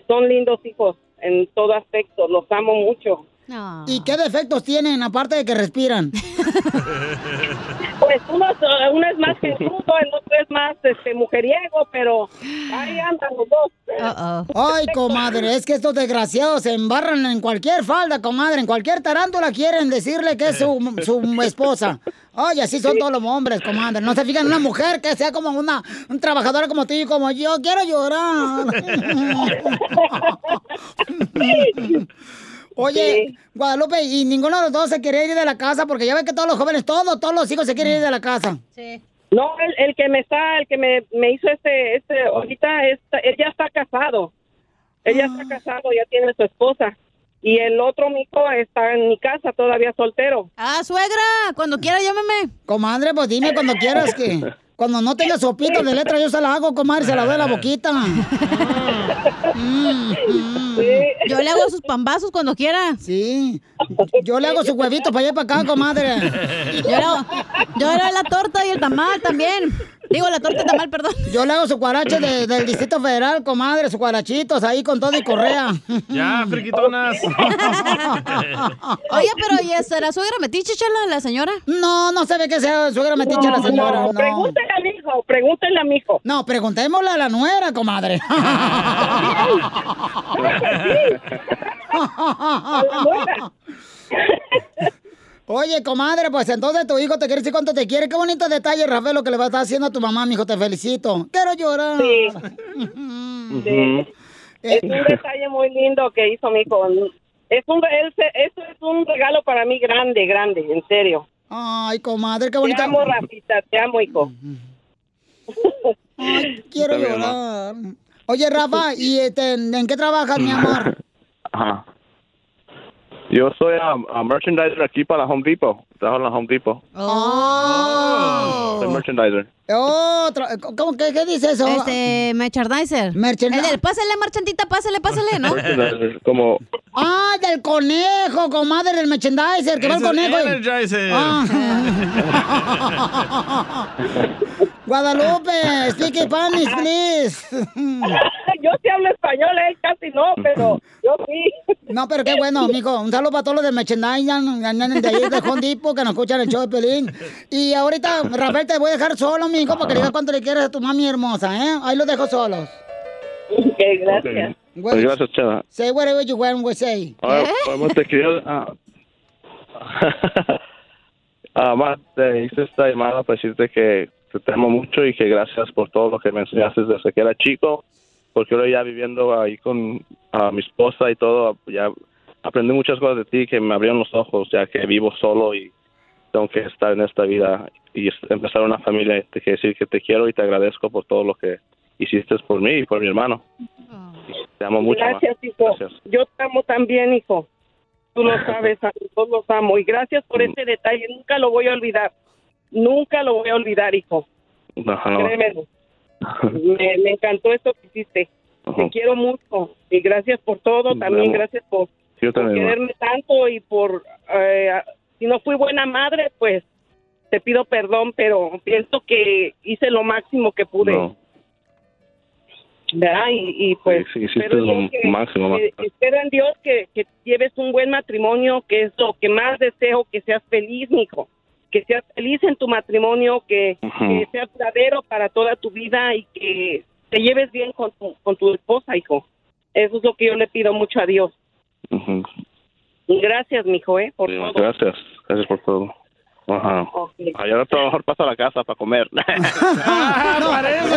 son lindos hijos en todo aspecto, los amo mucho. ¿Y qué defectos tienen, aparte de que respiran? [laughs] Pues uno, es- uno es más gentudo, el otro es más este mujeriego, pero ahí andan los dos. Ay, comadre, es que estos desgraciados se embarran en cualquier falda, comadre, en cualquier tarántula quieren decirle que es su, su esposa. Ay, así son todos los hombres, comadre. No se fijan en una mujer que sea como una un trabajadora como tú y como yo. Quiero llorar. [laughs] [laughs] Oye, Guadalupe, y ninguno de los dos se quería ir de la casa porque ya ve que todos los jóvenes, todos, todos los hijos se quieren ir de la casa. No, el, el que me está, el que me, me hizo este, este, ahorita, está, él ya está casado. Él ya está casado, ya tiene su esposa. Y el otro mico está en mi casa, todavía soltero. Ah, suegra, cuando quiera llámame. Comadre, pues dime cuando quieras que [laughs] Cuando no tenga sopita de letra, yo se la hago, comadre, se la doy a la boquita. Mm, mm. Yo le hago sus pambazos cuando quiera. Sí. Yo le hago sus huevitos para allá y para acá, comadre. Yo le hago, yo le hago la torta y el tamal también. Digo, la torta tamal, perdón. Yo le hago su cuarache de- del Distrito Federal, comadre, sus cuarachitos ahí con todo y correa. Ya, friquitonas. Oye, pero ¿y esa, la suegra metiche, chala, la señora? No, no se ve que sea suegra metiche la señora. No, No, pregúntale a mi hijo, pregúntale a mi hijo. No, preguntémosle a la nuera, comadre. [laughs] [laughs] Oye, comadre, pues entonces tu hijo te quiere decir cuánto te quiere. Qué bonito detalle, Rafael, lo que le va a estar haciendo a tu mamá, mijo. Te felicito. Quiero llorar. Sí. [laughs] Eh, Es un detalle muy lindo que hizo mi hijo. Es un, eso es un regalo para mí grande, grande, en serio. Ay, comadre, qué Te bonito. amo, Rafita, te amo, hijo. Ay, quiero llorar. Oye, Rafa, ¿y este, en qué trabajas, mi amor? Ajá. Yo soy um, a merchandiser aquí para Home Depot. Trabajo en la Home Depot. Oh. Soy merchandiser. Otro, ¿cómo que qué dice eso? Este, merchandiser. Merchandiser. El pásale, marchantita, pásale, pásale, ¿no? Merchandiser, como Ah, del conejo, comadre, del merchandiser, que va el conejo. Energizer. Ah. [laughs] Guadalupe, speak Spanish, please. [laughs] Yo sí hablo español, él casi no, pero yo sí. No, pero qué bueno, mijo. Un saludo para todos los del merchandising, de ahí de Home Depot, que nos escuchan el show de Pelín. Y ahorita, Rafael, te voy a dejar solo, mijo, para que le digas cuánto le quieres a tu mami hermosa, ¿eh? Ahí los dejo solos. Ok, gracias. Pues gracias, Chela. Say whatever you want to say. Ahora, vamos, te quería... Ah, [laughs] Ah, más, te hice esta llamada para decirte que te, amo mucho y que gracias por todo lo que me enseñaste desde que era chico, porque ahora ya viviendo ahí con ah, mi esposa y todo, ya aprendí muchas cosas de ti que me abrieron los ojos, ya que vivo solo y tengo que estar en esta vida y empezar una familia. Te quiero decir que te quiero y te agradezco por todo lo que hiciste por mí y por mi hermano. Te amo mucho. ma. Gracias, hijo. Yo te amo también, hijo. Tú lo [laughs] sabes, a todos los amo. Y gracias por este detalle. Nunca lo voy a olvidar. Nunca lo voy a olvidar, hijo. Créemelo. [laughs] Me, me encantó esto que hiciste. Te quiero mucho. Y gracias por todo. También gracias por, Yo por también, ma. quererme tanto y por... eh, si no fui buena madre, pues te pido perdón, pero pienso que hice lo máximo que pude. No. ¿verdad? Y, y pues Sí, espero lo que- máximo, que- espero en Dios que, que lleves un buen matrimonio, que es lo que más deseo, que seas feliz, mijo, que seas feliz en tu matrimonio, que, Ujú. que seas duradero para toda tu vida y que te lleves bien con tu, con tu esposa, hijo. Eso es lo que yo le pido mucho a Dios. Y gracias, mijo, ¿eh? Por Sí, todo. Gracias, gracias por todo. Ajá. Ok. Ay, ahora a lo mejor paso a la casa para comer. [laughs] [laughs] No, es, lo,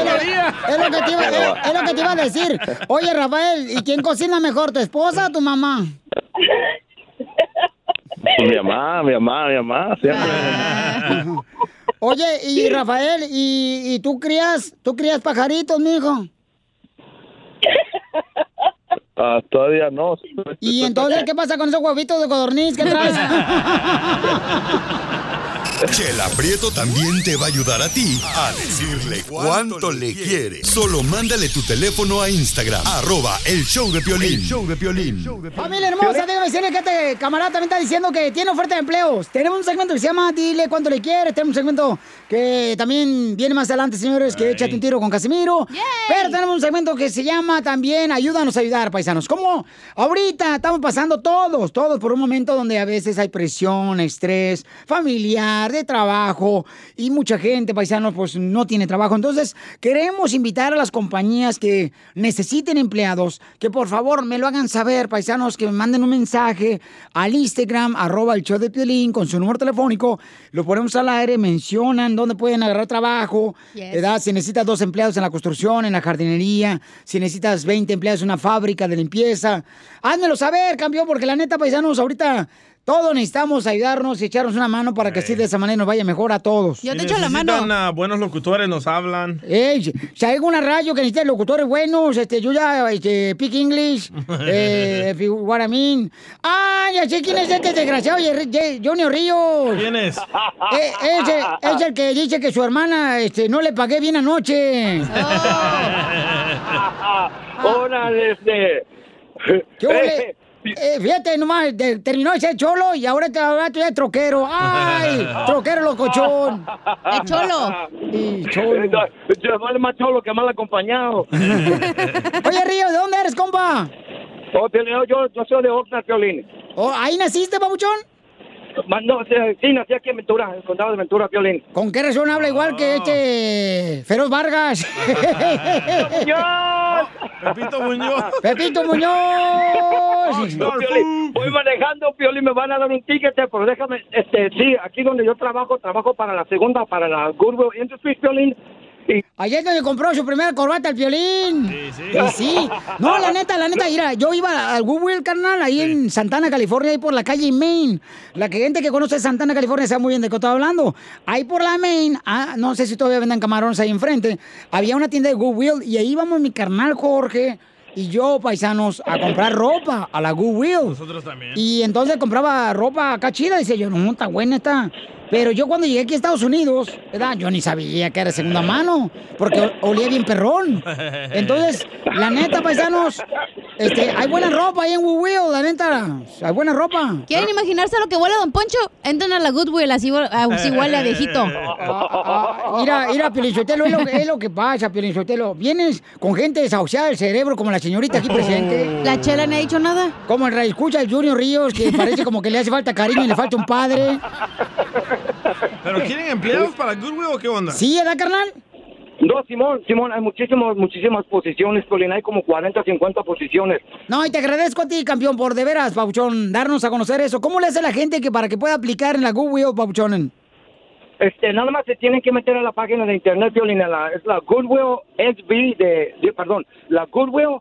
es lo que te iba, es- es lo que te iba a decir. Oye, Rafael, ¿y quién cocina mejor, tu esposa o tu mamá? mi mamá, mi mamá, mi mamá, siempre. [laughs] Oye, y Rafael, ¿y, y tú crías, tú crías pajaritos, mijo? Ah, todavía no. ¿Y entonces qué pasa con esos huevitos de codorniz que traes? [laughs] Chela Prieto también te va a ayudar a ti a decirle cuánto le quiere. Solo mándale tu teléfono a Instagram, arroba el show de Piolín. El show de Piolín. Familia hermosa, déjame decirle que este camarada también está diciendo que tiene oferta de empleos. Tenemos un segmento que se llama Dile cuánto le quieres. Tenemos un segmento que también viene más adelante, señores, que échate un tiro con Casimiro. Pero tenemos un segmento que se llama también Ayúdanos a ayudar, paisanos. Como ahorita estamos pasando todos, todos por un momento donde a veces hay presión, estrés familiar, de trabajo y mucha gente, paisanos, pues no tiene trabajo. Entonces, queremos invitar a las compañías que necesiten empleados que por favor me lo hagan saber, paisanos, que me manden un mensaje al Instagram, arroba el show de Piolín, con su número telefónico, lo ponemos al aire, mencionan dónde pueden agarrar trabajo, Yes. ¿verdad? Si necesitas dos empleados en la construcción, en la jardinería, si necesitas 20 empleados en una fábrica de limpieza, házmelo saber, campeón, porque la neta, paisanos, ahorita todos necesitamos ayudarnos y echarnos una mano para que así de esa manera nos vaya mejor a todos. Si necesitan a buenos locutores, nos hablan. Ey, si hay alguna radio que necesite locutores buenos, este, yo ya, este, Pick English, [laughs] eh, if you what I mean. Ah, ya sé quién es este desgraciado, Johnny Ríos. ¿Quién es? [laughs] Eh, es, el, es el que dice que su hermana, este, no le pagué bien anoche. [laughs] Ahora, este. ¿Qué ole? Eh, fíjate nomás, de- terminó ese cholo y ahora te ahora tú ya es troquero. ¡Ay! [laughs] Troquero locochón. [laughs] ¡El cholo! Y cholo. Yo vale más cholo que mal acompañado. [laughs] Oye, Río, ¿de dónde eres, compa? Oh, yo, yo soy de Oxnard, Piolín. Oh, ¿Ahí naciste, babuchón? Ma- No, sí, nací aquí en Ventura, en el condado de Ventura, Piolín. ¿Con qué razón habla igual que este Feroz Vargas? [laughs] Pepito Muñoz. Pepito Muñoz. No, Piolín, voy manejando, Piolín, me van a dar un ticket, pero déjame, este, sí, aquí donde yo trabajo, trabajo para la segunda, para la Goodwill Industries, Piolín. Ayer es donde compró su primera corbata el violín. Sí, sí. Y sí. No, la neta, la neta, mira, yo iba al Goodwill, carnal, ahí en Santana, California, ahí por la calle Main. La que gente que conoce Santana, California, sabe muy bien de qué estoy hablando. Ahí por la Main, ah, no sé si todavía venden camarones ahí enfrente, había una tienda de Goodwill y ahí íbamos mi carnal Jorge y yo, paisanos, a comprar ropa a la Goodwill. Nosotros también. Y entonces compraba ropa acá chida. Dice yo, no, está buena esta. Pero yo cuando llegué aquí a Estados Unidos, ¿verdad? Yo ni sabía que era segunda mano, porque olía bien perrón. Entonces, la neta, paisanos, este, hay buena ropa ahí en Goodwill, la neta. Hay buena ropa. ¿Quieren imaginarse lo que huele Don Poncho? Entran a la Goodwill, así, así huele a viejito. Mira, mira, Piolinsotelo, es lo, es lo que pasa, Piolinsotelo. Vienes con gente desahuciada del cerebro, como la señorita aquí presente. ¿La chela no ha dicho nada? Como el escucha el Junior Ríos, que parece como que le hace falta cariño y le falta un padre. ¿Pero quieren empleados para Goodwill o qué onda? ¿Sí, edad, carnal? No, Simón, Simón, hay muchísimas, muchísimas posiciones, Piolín, hay como 40, 50 posiciones. No, y te agradezco a ti, campeón, por de veras, Pauchón, darnos a conocer eso. ¿Cómo le hace la gente que para que pueda aplicar en la Goodwill, Pauchón? Este, nada más se tienen que meter a la página de internet, Piolín, a la, es la Goodwill SB de, de- perdón, la Goodwill,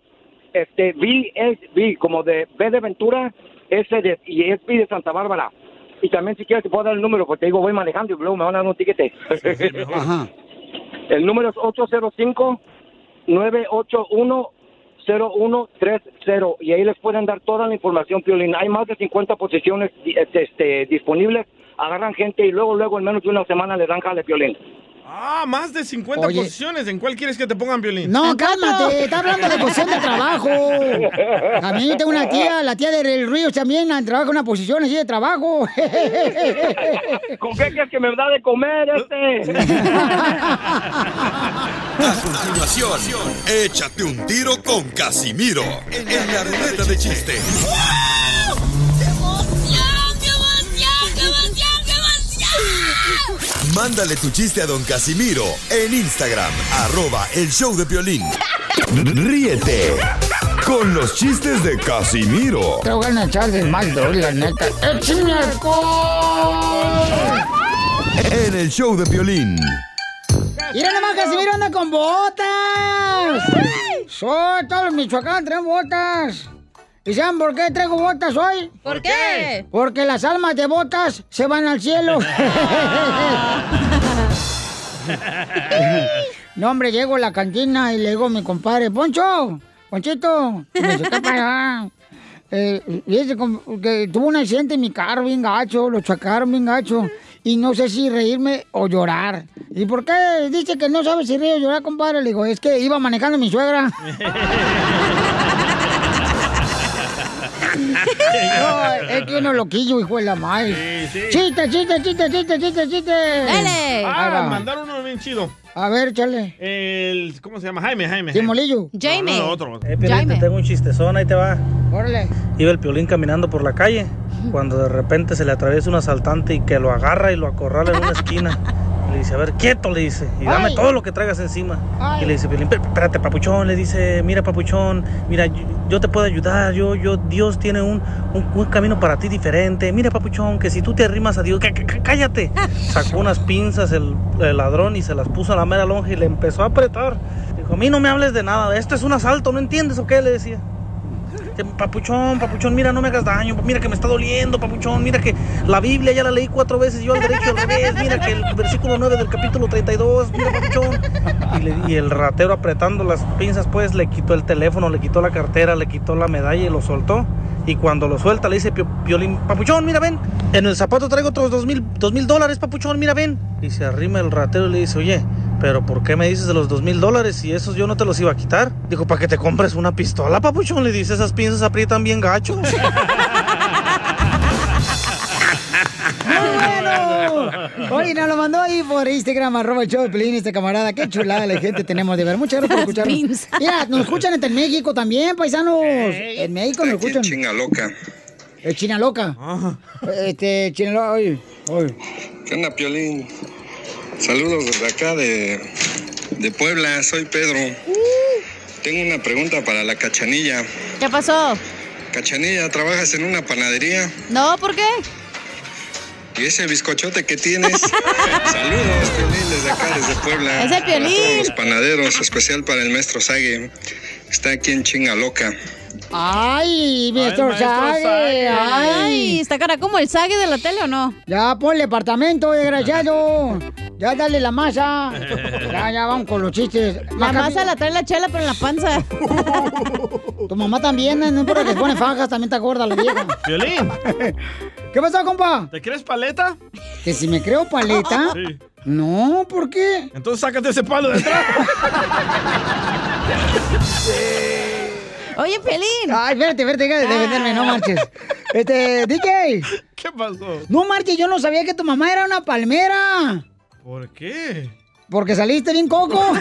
este, VSB, como de B de Ventura, S de, y SB de Santa Bárbara. Y también si quieres te puedo dar el número, porque te digo, voy manejando y luego me van a dar un tiquete. Ajá. El número es 805-981-0130 y ahí les pueden dar toda la información, Piolín. Hay más de 50 posiciones este, este, disponibles. Agarran gente y luego, luego, en menos de una semana le dan jale, Piolín. Ah, más de 50 Oye. posiciones. ¿En cuál quieres que te pongan violín? No, cálmate, está hablando de posición de trabajo. A mí tengo una tía, la tía del Ríos también, trabaja en una posición así de trabajo. ¿Con qué quieres que me da de comer este? A continuación, échate un tiro con Casimiro en la ruleta de chiste. Mándale tu chiste a don Casimiro en Instagram, arroba el show de violín. Ríete con los chistes de Casimiro Te voy a echar de mal, la neta. ¡Échame alcohol! en el show de violín. Mira nomás, Casimiro anda con botas. Soy todos los Michoacán traen botas. ¿Y saben por qué traigo botas hoy? ¿Por qué? Porque las almas de botas se van al cielo. [laughs] no, hombre, llego a la cantina y le digo a mi compadre, Poncho, Ponchito, me dice, ¿qué pasa? Eh, com- que tuvo un accidente en mi carro bien gacho, lo chocaron bien gacho. Y no sé si reírme o llorar. ¿Y por qué dice que no sabe si reír o llorar, compadre? Le digo, es que iba manejando mi suegra. [laughs] [laughs] No, es que uno loquillo, hijo de la madre. Sí, sí. Chiste, chiste, chiste, chiste, chiste, chiste. Ahí Ah, mandaron uno bien chido. A ver, chale. El, ¿Cómo se llama? Jaime, Jaime. Sí, Molillo. No, no, otro. otro. Eh, Piolín, te tengo un chistezón, ahí te va. Órale. Iba el Piolín caminando por la calle, cuando de repente se le atraviesa un asaltante y que lo agarra y lo acorrala en una esquina. [laughs] Le dice, a ver, quieto, le dice, y dame Ay. todo lo que traigas encima. Ay. Y le dice, Piolín, "Pero, espérate, papuchón, le dice, mira, papuchón, mira, yo, yo te puedo ayudar, yo, yo, Dios tiene un, un, un camino para ti diferente. Mira, papuchón, que si tú te arrimas a Dios, cá- cá- cállate. [laughs] Sacó unas pinzas el, el ladrón y se las puso a la mera lonja y le empezó a apretar. Dijo, a mí no me hables de nada, esto es un asalto, ¿no entiendes o qué? Le decía. "Eh, Papuchón, papuchón, mira, no me hagas daño. Mira que me está doliendo, papuchón. Mira que la Biblia ya la leí cuatro veces, yo al derecho al revés. Mira que el versículo 9 del capítulo 32. Mira, papuchón. Y, y el ratero apretando las pinzas, pues le quitó el teléfono, le quitó la cartera, le quitó la medalla y lo soltó. Y cuando lo suelta, le dice papuchón, mira, ven. En el zapato traigo otros dos mil, dos mil dólares, papuchón, mira, ven. Y se arrima el ratero y le dice, oye, pero ¿por qué me dices de los dos mil dólares si esos yo no te los iba a quitar? Dijo, para que te compres una pistola, papuchón. Le dice, esas pinzas aprietan bien gacho. [laughs] bueno! Oye, nos lo mandó ahí por Instagram, arroba el show de Pelín, este camarada. Qué chulada la gente tenemos, de ver. Muchas gracias por escucharnos. Mira, nos escuchan hasta en México también, paisanos. En México nos escuchan. Chinga loca. El China Loca. Este, China Loca, oye, oye. ¿Qué onda, Piolín? Saludos desde acá de, de Puebla, soy Pedro. Tengo una pregunta para la cachanilla. ¿Qué pasó? Cachanilla, ¿trabajas en una panadería? No, ¿por qué? ¿Y ese bizcochote que tienes? [laughs] Saludos, Piolín, desde acá, desde Puebla. Es el Para todos Piolín. los panaderos, especial para el maestro Sague. Está aquí en Chinga Loca. Ay, maestro Sague. Ay. ¿está cara como el Sague de la tele o no? Ya ponle apartamento, desgraciado. Ya dale la masa. Ya, ya vamos con los chistes. La Maca- masa la trae la chela, pero en la panza. [laughs] Tu mamá también, no importa que se pone fajas, también está gorda la vieja. Violín. [laughs] ¿Qué pasó, compa? ¿Te crees paleta? Que si me creo paleta. [laughs] Sí. No, ¿por qué? Entonces sácate ese palo de atrás. Oye, Pelín. Ay, espérate, espérate, deja de defenderme, no marches. Este, DJ. [laughs] ¿Qué pasó? No marches, yo no sabía que tu mamá era una palmera. ¿Por qué? Porque saliste bien coco. [laughs]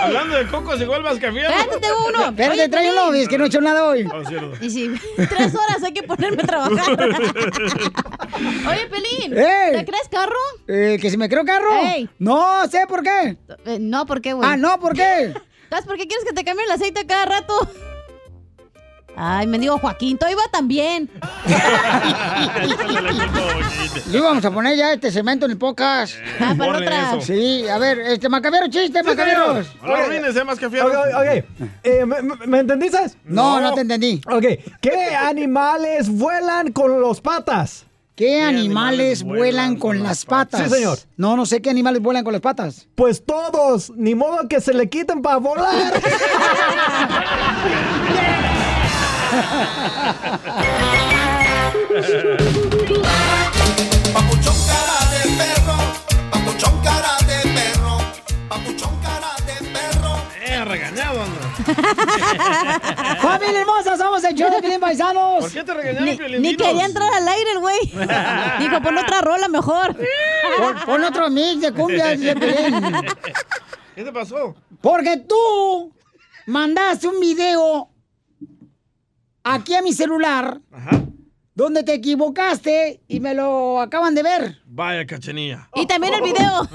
Hablando de cocos, igual más que fierro. Espérate, tengo uno. Espérate, Oye, trae uno, es que no he hecho nada hoy. Oh, cierto. [laughs] Y si tres horas hay que ponerme a trabajar. Oye, Pelín, ¡Ey! ¿te crees carro? Eh, ¿Que si me creo carro? Ey. No sé por qué. Eh, no, ¿por qué, güey? Ah, no, ¿por qué? ¿Sabes por qué quieres que te cambie el aceite a cada rato? Ay, me digo Joaquín, todo iba también. Le íbamos a poner ya este cemento en el podcast. Ah, para otra. eso. Sí, a ver, este macabero chiste, macaberos. No eh, más que. Ok, ok. Eh, ¿me, me- me entendiste? No, no te entendí. Ok. ¿Qué animales vuelan con los patas? ¿Qué animales vuelan con las patas? Sí, señor. No, no sé qué animales vuelan con las patas. Pues todos. Ni modo que se le quiten para volar. [laughs] [laughs] [laughs] ¡Familia hermosa! Somos el show de Pilín Paisanos. ¿Por qué te regañaron, Ni, ni quería entrar al aire el güey. [laughs] Dijo, pon otra rola mejor. Pon, pon otro mix de cumbia. [laughs] ¿Qué te pasó? Porque tú mandaste un video aquí a mi celular donde te equivocaste y me lo acaban de ver. Vaya, cachanilla. Y también el video.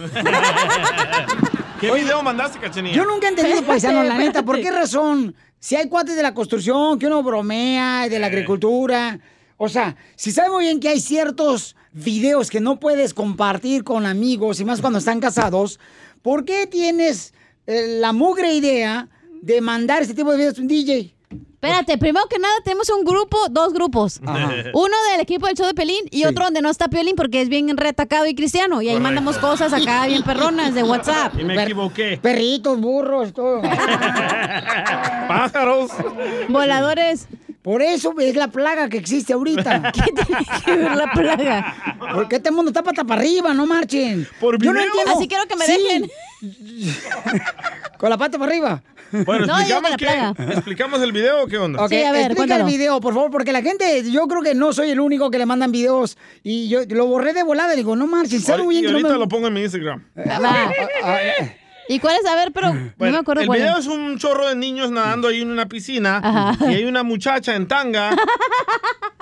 ¿Qué video mandaste, cachanilla? Yo nunca he entendido, [laughs] paisano, la neta, ¿por qué razón? Si hay cuates de la construcción, que uno bromea, de la agricultura. O sea, si sabes muy bien que hay ciertos videos que no puedes compartir con amigos, y más cuando están casados, ¿por qué tienes eh, la mugre idea de mandar ese tipo de videos a un DJ? Espérate, primero que nada tenemos un grupo, dos grupos. Ajá. [laughs] Uno del equipo del show de Pelín y otro donde no está Pelín porque es bien retacado y cristiano. Y ahí Correcto. mandamos cosas acá bien perronas de WhatsApp. Y me equivoqué. Perritos, burros, todo. [laughs] Pájaros. Voladores. Por eso es la plaga que existe ahorita. [laughs] ¿Qué tiene que ver la plaga? Porque este mundo está pata para arriba, no marchen. ¿Por Yo no entiendo. Así quiero que me Sí. dejen. Con la pata para arriba. Bueno, No, explicamos, qué, ¿explicamos el video o qué onda? Ok, Sí, a ver, explica cuéntalo. el video, por favor, porque la gente, yo creo que no soy el único que le mandan videos y yo lo borré de volada, digo, no marchen, sabe muy y bien que no ahorita me... lo pongo en mi Instagram. Ah, va. [laughs] ¿Y cuál es? A ver, pero no Bueno, me acuerdo el cuál video es. es un chorro de niños nadando ahí en una piscina Ajá. y hay una muchacha en tanga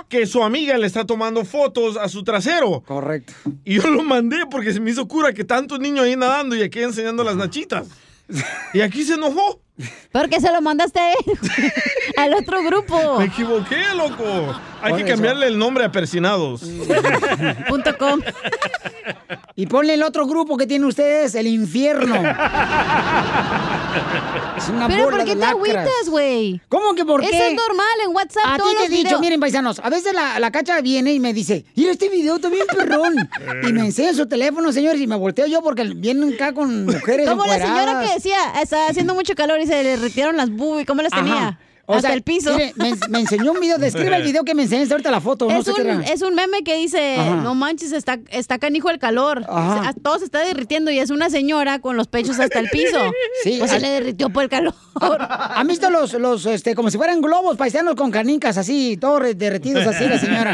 que su amiga le está tomando fotos a su trasero. Correcto. Y yo lo mandé porque se me hizo cura que tantos niños ahí nadando y aquí enseñando las nachitas. Y aquí se enojó. Porque se lo mandaste a él, [laughs] al otro grupo. Me equivoqué, loco. Hay Por que eso. cambiarle el nombre a persinados. [laughs] Punto com. Y ponle el otro grupo que tienen ustedes, el infierno. Es una Pero bola ¿por qué de te agüitas, güey? ¿Cómo que por Eso qué? es normal en WhatsApp. A ti te he dicho, videos. miren, paisanos, a veces la, la cacha viene y me dice, mira este video, está bien perrón. [laughs] y me enseña su teléfono, señores, y me volteo yo porque vienen acá con mujeres Como la señora que decía, está haciendo mucho calor y se le derritieron las boobies. ¿Cómo las Ajá. tenía? O Hasta sea, el piso. mire, me, me enseñó un video, describe el video que me enseñaste ahorita la foto, no es, sé un, era. es un meme que dice, Ajá. no manches, está, está canijo el calor. Ajá. Todo se está derritiendo y es una señora con los pechos hasta el piso. [laughs] Sí, Pues se le derritió por el calor. [laughs] ¿Han visto los, los, este, como si fueran globos paisanos con canicas así, todos re- derretidos así, la señora?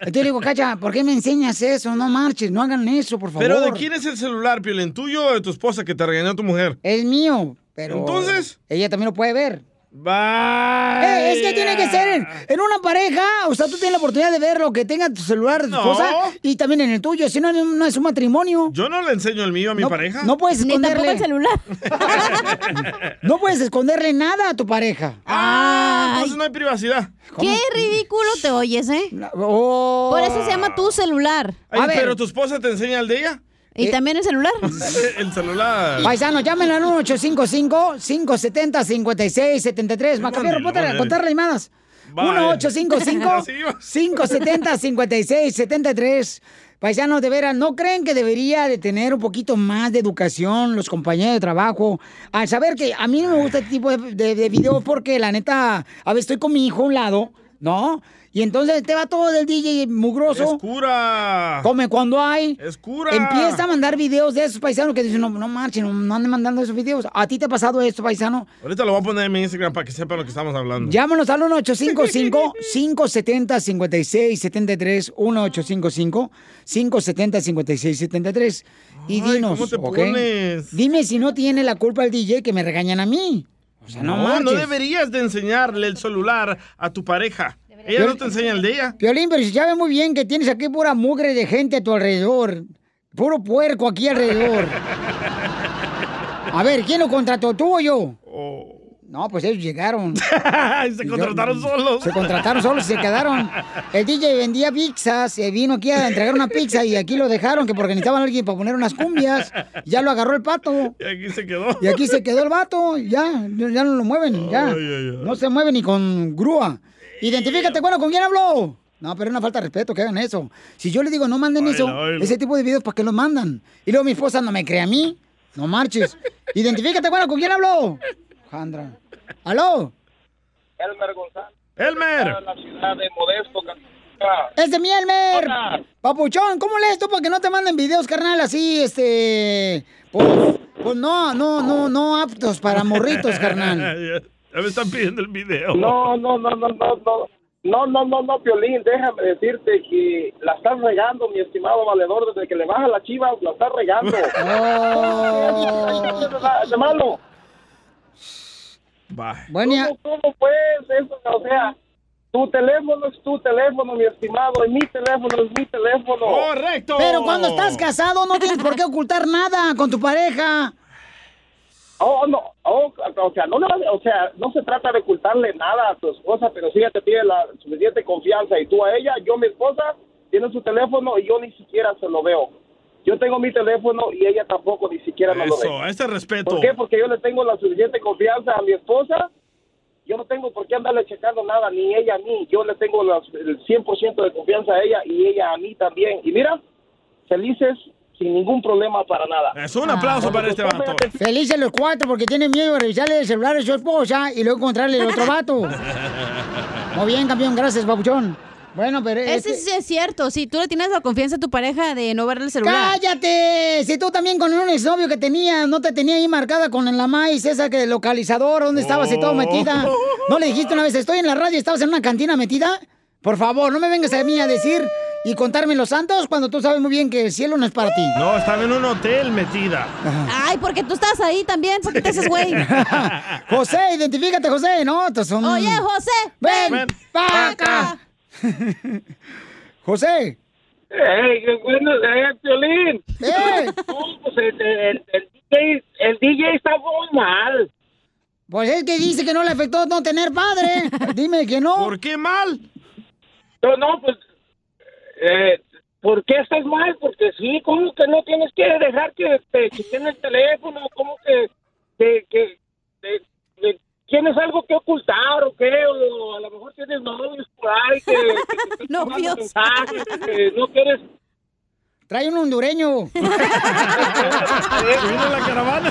Entonces le digo, Cacha, ¿por qué me enseñas eso? No marches, no hagan eso, por favor. Pero ¿de quién es el celular, Piolín? ¿Tuyo o de tu esposa que te regañó tu mujer? Es mío, pero... ¿Entonces? Ella también lo puede ver. Bye. Eh, es que tiene que ser en, en una pareja, o sea, tú tienes la oportunidad de ver lo que tenga tu celular de tu No. esposa y también en el tuyo, si no, no es un matrimonio. Yo no le enseño el mío a mi No- pareja. No puedes esconderle. el celular. [laughs] No puedes esconderle nada a tu pareja. Ah, Ay, entonces no hay privacidad. qué ridículo te oyes, ¿eh? Oh. Por eso se llama tu celular. Ay, A ver. pero tu esposa te enseña el de ella. ¿Y también el celular? [laughs] el celular. Paisano, llámenle al 1-855-570-5673. Macabierro, Mándelo, ponte a contar iba. 1-855-570-5673. Paisanos, de veras, ¿no creen que debería de tener un poquito más de educación los compañeros de trabajo? Al saber que a mí no me gusta este tipo de, de, de videos porque la neta, a veces estoy con mi hijo a un lado, ¿no? Y entonces te va todo del DJ mugroso. Es cura. Come cuando hay. Es cura. Empieza a mandar videos de esos paisanos que dicen, no, no marchen, no, no anden mandando esos videos. ¿A ti te ha pasado esto, paisano? Ahorita lo voy a poner en mi Instagram para que sepan lo que estamos hablando. Llámanos al 1-855-570-5673. 1-855-570-5673. Y dinos, ¿cómo te ¿ok? pones? Dime si no tiene la culpa el DJ que me regañan a mí. O sea, no, No, no deberías de enseñarle el celular a tu pareja. Ella no te enseña el de ella. Piolín, pero si sabe muy bien que tienes aquí pura mugre de gente a tu alrededor. Puro puerco aquí alrededor. [laughs] A ver, ¿quién lo contrató, tú o yo? No, pues ellos llegaron. [laughs] se contrataron solos. Se contrataron solos y se quedaron. El DJ vendía pizzas, se vino aquí a entregar una pizza y aquí lo dejaron, que porque necesitaban a alguien para poner unas cumbias. Ya lo agarró el pato. Y aquí se quedó. Y aquí se quedó el vato, ya, ya no lo mueven, ya. Ay, ay, ay. No se mueve ni con grúa. Identifícate, bueno, ¿con quién habló? No, pero es una falta de respeto que hagan eso. Si yo le digo, no manden eso, ese tipo de videos, ¿para qué los mandan? Y luego mi esposa no me cree a mí. No marches. Identifícate, bueno, ¿con quién habló? Jandra. ¿Aló? Elmer González. Elmer. de La ciudad de Modesto, ¡Es de mi Elmer! Hola. Papuchón, ¿cómo lees tú para que no te manden videos, carnal, así, este... Pues, pues no, no, no, no aptos para morritos, carnal. [laughs] ya, me están pidiendo el video. No, no, no, no, no, no. No, no, no, no, Piolín, déjame decirte que la estás regando, mi estimado valedor, desde que le baja la chiva, la estás regando. [laughs] Oh. De malo. Bueno, ¿Cómo, cómo pues eso? O sea, tu teléfono es tu teléfono, mi estimado, y mi teléfono es mi teléfono. ¡Correcto! Pero cuando estás casado no tienes por qué ocultar nada con tu pareja. Oh, no, oh, o sea, no, le- o sea, no se trata de ocultarle nada a tu esposa, pero si ella te tiene la suficiente confianza y tú a ella, yo mi esposa tiene su teléfono y yo ni siquiera se lo veo. Yo tengo mi teléfono y ella tampoco ni siquiera me lo ve. Eso, ese respeto. ¿Por qué? Porque yo le tengo la suficiente confianza a mi esposa. Yo no tengo por qué andarle checando nada, ni ella a mí. Yo le tengo las- el 100% de confianza a ella y ella a mí también. Y mira, felices sin ningún problema para nada. Es un aplauso para este vato. Felices los cuatro porque tienen miedo de revisarle el celular a su esposa y luego encontrarle el otro vato. [laughs] Muy bien, campeón, gracias, papuchón. Bueno, pero... Ese este- sí es cierto. Si tú le tienes la confianza a tu pareja de no verle el celular. ¡Cállate! Si tú también con un exnovio que tenías, no te tenía ahí marcada con la maíz, esa que localizador, ¿dónde estabas y todo Oh. metida? ¿No le dijiste una vez, estoy en la radio y estabas en una cantina metida? Por favor, no me vengas a mí a decir y contarme los santos cuando tú sabes muy bien que el cielo no es para ti. No, estaba en un hotel metida. Ay, porque tú estás ahí también. ¿Por qué te haces güey? [laughs] José, identifícate, José, ¿no? Son... Oye, José, ven, ven pa' acá. [laughs] José. ¡Ey, qué bueno! ¡Eh, Piolín! [laughs] ¡Eh! No, pues el, el- el DJ, el DJ está muy mal. Pues es que dice que no le afectó no tener padre. Dime que no. ¿Por qué mal? No, no, pues, eh, ¿por qué estás mal? Porque sí, ¿cómo que no tienes que dejar que te quiten el teléfono? ¿Cómo que, que, que, que- tienes algo que ocultar o qué? O a lo mejor tienes novios por ahí que, que [laughs] mandando mensajes, que no quieres... Trae un hondureño. [laughs] [laughs] la caravana.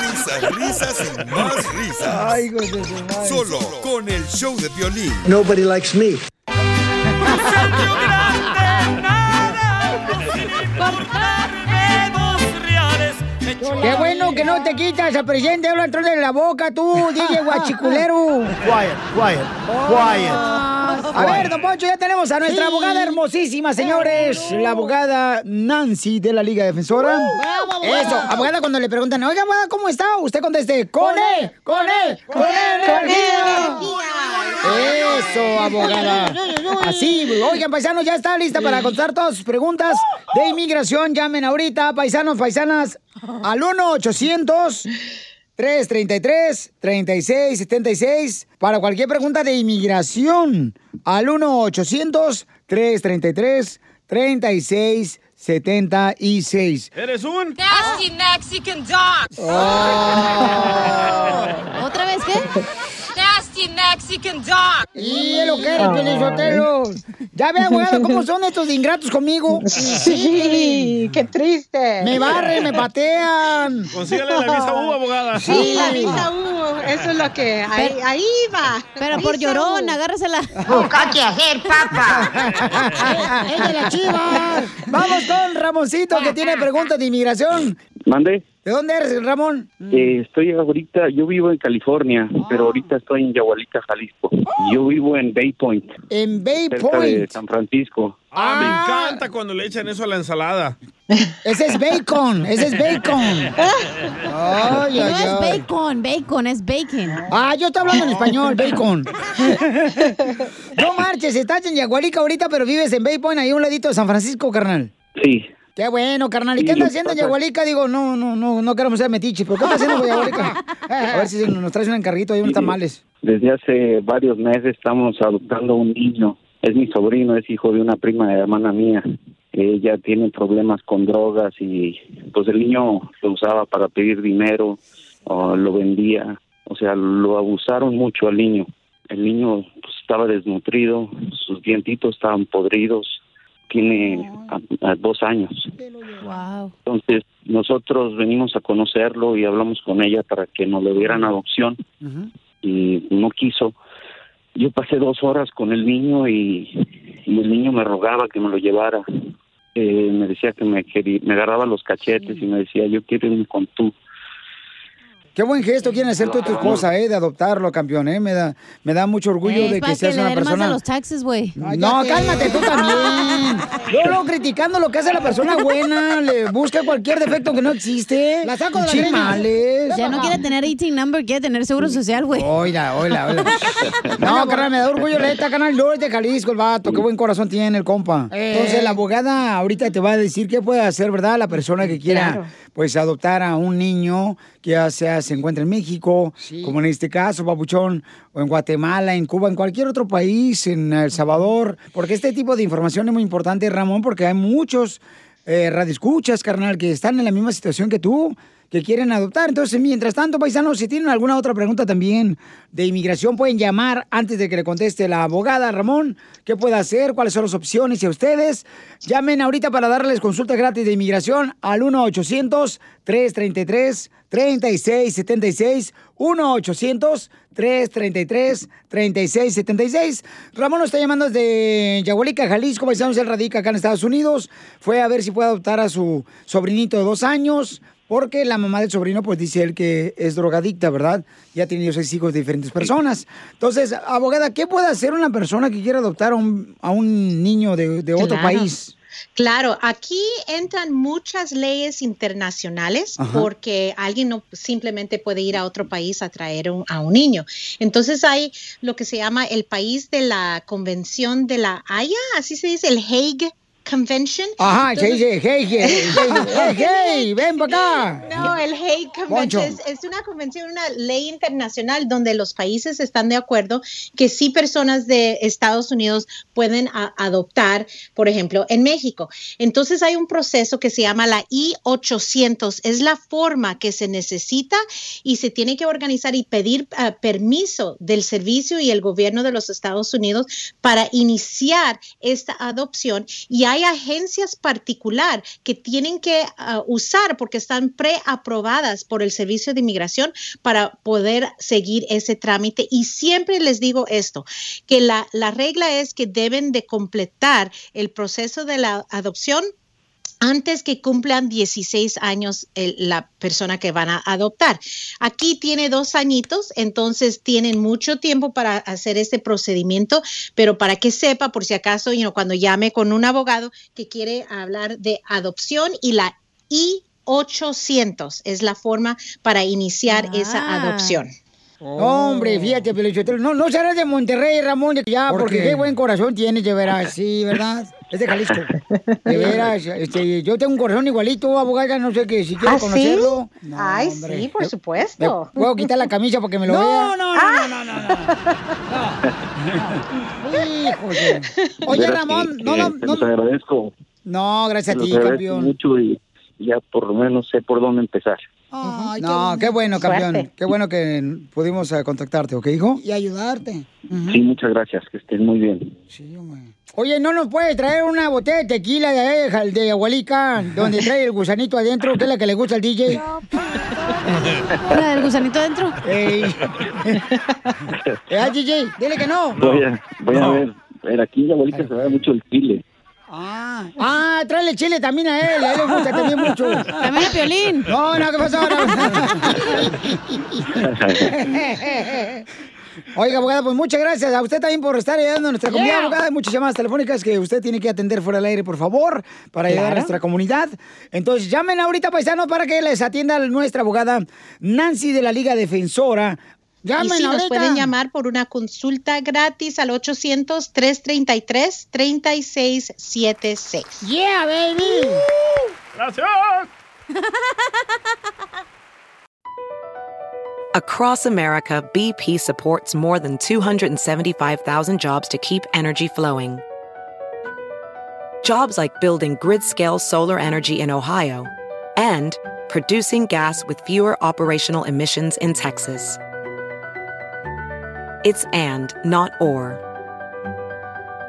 Risas, risas y más risas. Ay, hijos de su madre. Solo con el show de violín. Nobody likes me. Qué bueno que no te quitas al presidente, habla entonces de la boca tú, [laughs] DJ guachiculero. Quiet, quiet, quiet. A ver, don Poncho, ya tenemos a nuestra Sí. abogada hermosísima, señores. La abogada Nancy de la Liga Defensora. Abogada. Eso, abogada, cuando le preguntan, oiga, abogada, ¿cómo está? Usted conteste, con E, con E, con energía. Eso, abogada. Así, oigan, paisanos, ya está lista para contestar todas sus preguntas de inmigración. Llamen ahorita, paisanos, paisanas, al 1-800. 333-3676 para cualquier pregunta de inmigración al 1-800-333-3676. ¿Eres un? Nasty Mexican dog. [laughs] ¿Otra vez qué? Nasty Mexican dog. Y lo que eres, Pelizotelo. Ya ve, abogado, [laughs] cómo son estos de ingratos conmigo. [laughs] Sí, qué triste. Me barren, me patean. Consígale la visa U, abogada. Sí, la visa U, eso es lo que... Ahí, Pero- ahí va. Pero por llorón, U. agárrasela. [laughs] Busca qué hacer, papá. ¡Es de la chiva! Vamos con Ramoncito, que tiene preguntas de inmigración. Mande. ¿De dónde eres, Ramón? Eh, estoy ahorita, yo vivo en California, pero ahorita estoy en Yahualica, Jalisco. Yo vivo en Bay Point, En Bay cerca de Point. San Francisco. Ah, me encanta cuando le echan eso a la ensalada. Ese es bacon, ese es bacon. Ay, no ay, es ay. bacon, bacon, es bacon. Ah, yo estoy hablando en español, bacon. No marches, estás en Yagualica ahorita, pero vives en Bay Point, ahí a un ladito de San Francisco, carnal. Sí. Qué bueno, carnal. ¿Y qué que haciendo Yagualica? Digo, no, no, no, no queremos ser metiches, pero ¿qué está haciendo en Yagualica? [laughs] A ver si nos traes un encarguito ahí unos tamales. Desde hace varios meses estamos adoptando un niño. Es mi sobrino, es hijo de una prima de hermana mía. Ella tiene problemas con drogas y pues el niño lo usaba para pedir dinero o lo vendía. O sea, lo abusaron mucho al niño. El niño pues, estaba desnutrido, sus dientitos estaban podridos. Tiene a- a dos años. Wow. Entonces, nosotros venimos a conocerlo y hablamos con ella para que nos le dieran adopción y no quiso. Yo pasé dos horas con el niño y, y el niño me rogaba que me lo llevara. Eh, me decía que me quería, me agarraba los cachetes y me decía, yo quiero irme con tú. Qué buen gesto quieren hacer tú y tu esposa, ¿eh? De adoptarlo, campeón, ¿eh? Me da, me da mucho orgullo Es de que seas le una den más persona... a los taxes, güey. No, cálmate tú también. Yo luego criticando lo que hace la persona buena, le busca cualquier defecto que no existe. La saco de la Chimales. Ya no quiere tener 18 number, quiere tener seguro social, güey. Oiga, oiga, oiga. [laughs] No, carnal, me da orgullo, neta, canal. No es de Jalisco el vato. Qué buen corazón tiene el compa. Eh. Entonces, la abogada ahorita te va a decir qué puede hacer, ¿verdad? La persona que quiera, Claro. pues, adoptar a un niño que ya sea se encuentra en México, como en este caso, Papuchón, o en Guatemala, en Cuba, en cualquier otro país, en El Salvador. Porque este tipo de información es muy importante, Ramón, porque hay muchos eh, radioescuchas, carnal, que están en la misma situación que tú, que quieren adoptar. Entonces, mientras tanto, paisanos, si tienen alguna otra pregunta también de inmigración, pueden llamar antes de que le conteste la abogada, Ramón. ¿Qué puede hacer? ¿Cuáles son las opciones? Y a ustedes, llamen ahorita para darles consulta gratis de inmigración al 1-800-333-3676. 1-800-333-3676. Ramón nos está llamando desde Yahualica, Jalisco. Paisanos, él radica acá en Estados Unidos. Fue a ver si puede adoptar a su sobrinito de dos años. Porque la mamá del sobrino, pues dice él que es drogadicta, ¿verdad? Ya ha tenido seis hijos de diferentes personas. Entonces, abogada, ¿qué puede hacer una persona que quiere adoptar a un, a un niño de, de otro Claro. país? Claro, aquí entran muchas leyes internacionales Ajá. porque alguien no simplemente puede ir a otro país a traer un- a un niño. Entonces hay lo que se llama el país de la Convención de la Haya, así se dice, el Hague Convention. Ajá, se Entonces- dice, [laughs] hey, hey, hey, hey, hey, ven para acá. No, el Hague Poncho. Convention es, es una convención, una ley internacional donde los países están de acuerdo que sí personas de Estados Unidos pueden a- adoptar, por ejemplo, en México. Entonces hay un proceso que se llama la I-800, es la forma que se necesita y se tiene que organizar y pedir ah, permiso del servicio y el gobierno de los Estados Unidos para iniciar esta adopción y hay agencias particular que tienen que ah, usar porque están preaprobadas por el Servicio de Inmigración para poder seguir ese trámite. Y siempre les digo esto, que la, la regla es que deben de completar el proceso de la adopción antes que cumplan 16 años el- la persona que van a adoptar. Aquí tiene dos añitos, entonces tienen mucho tiempo para hacer este procedimiento, pero para que sepa, por si acaso, you know, cuando llame con un abogado que quiere hablar de adopción y la I-800 es la forma para iniciar esa Ah. adopción. Hombre, fíjate. No, no serás de Monterrey, Ramón, ya, ¿Por porque qué? qué buen corazón tienes, de veras, sí, ¿verdad? [laughs] Es de Jalisco. [laughs] De veras, este, yo tengo un corazón igualito, abogada, no sé que si quiere ¿Ah, sí? conocerlo. Ay, hombre. sí, por supuesto. me ¿Puedo quitar la camisa para que me lo [laughs] No, vea? no, no, no, no, no. [laughs] Híjole. Oye, Ramón, que- no, que no, te no. los agradezco. No, gracias a te ti, campeón. mucho y ya por lo menos sé por dónde empezar. No, qué bueno, campeón. Suerte. Qué bueno que pudimos eh, contactarte, ¿ok, hijo? Y ayudarte. Sí, muchas gracias, que estén muy bien. Oye, ¿no nos puedes traer una botella de tequila de, de, de Agualica, donde trae el gusanito adentro, que es la que le gusta al DJ? ¿La del gusanito adentro? Ey. [laughs] ¿Eh, DJ? Dile que no. Voy a, voy a ver, a ver, aquí en abuelita se da mucho el chile. Ah, ah, tráele chile también a él, a él le gusta también mucho. También a Piolín. No, no, ¿qué pasó? Oiga, abogada, pues muchas gracias a usted también por estar ayudando a nuestra comunidad, Yeah. abogada. Hay muchas llamadas telefónicas que usted tiene que atender fuera del aire, por favor, para ayudar a nuestra comunidad. Entonces, llamen ahorita, paisanos, para que les atienda nuestra abogada Nancy de la Liga Defensora. Y Llamen sí, nos ahorita. pueden llamar por una consulta gratis al 800-333-3676. Yeah, baby. Gracias. [laughs] Across America, BP supports more than 275,000 jobs to keep energy flowing. Jobs like building grid scale solar energy in Ohio and producing gas with fewer operational emissions in Texas. It's and, not or.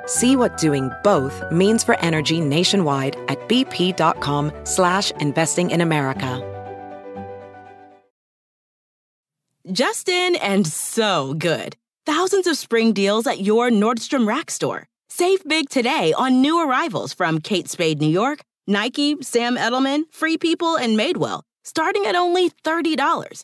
See what doing both means for energy nationwide at bp.com slash investing in America. Justin and so good. Thousands of spring deals at your Nordstrom Rack store. Save big today on new arrivals from Kate Spade New York, Nike, Sam Edelman, Free People, and Madewell, starting at only $30.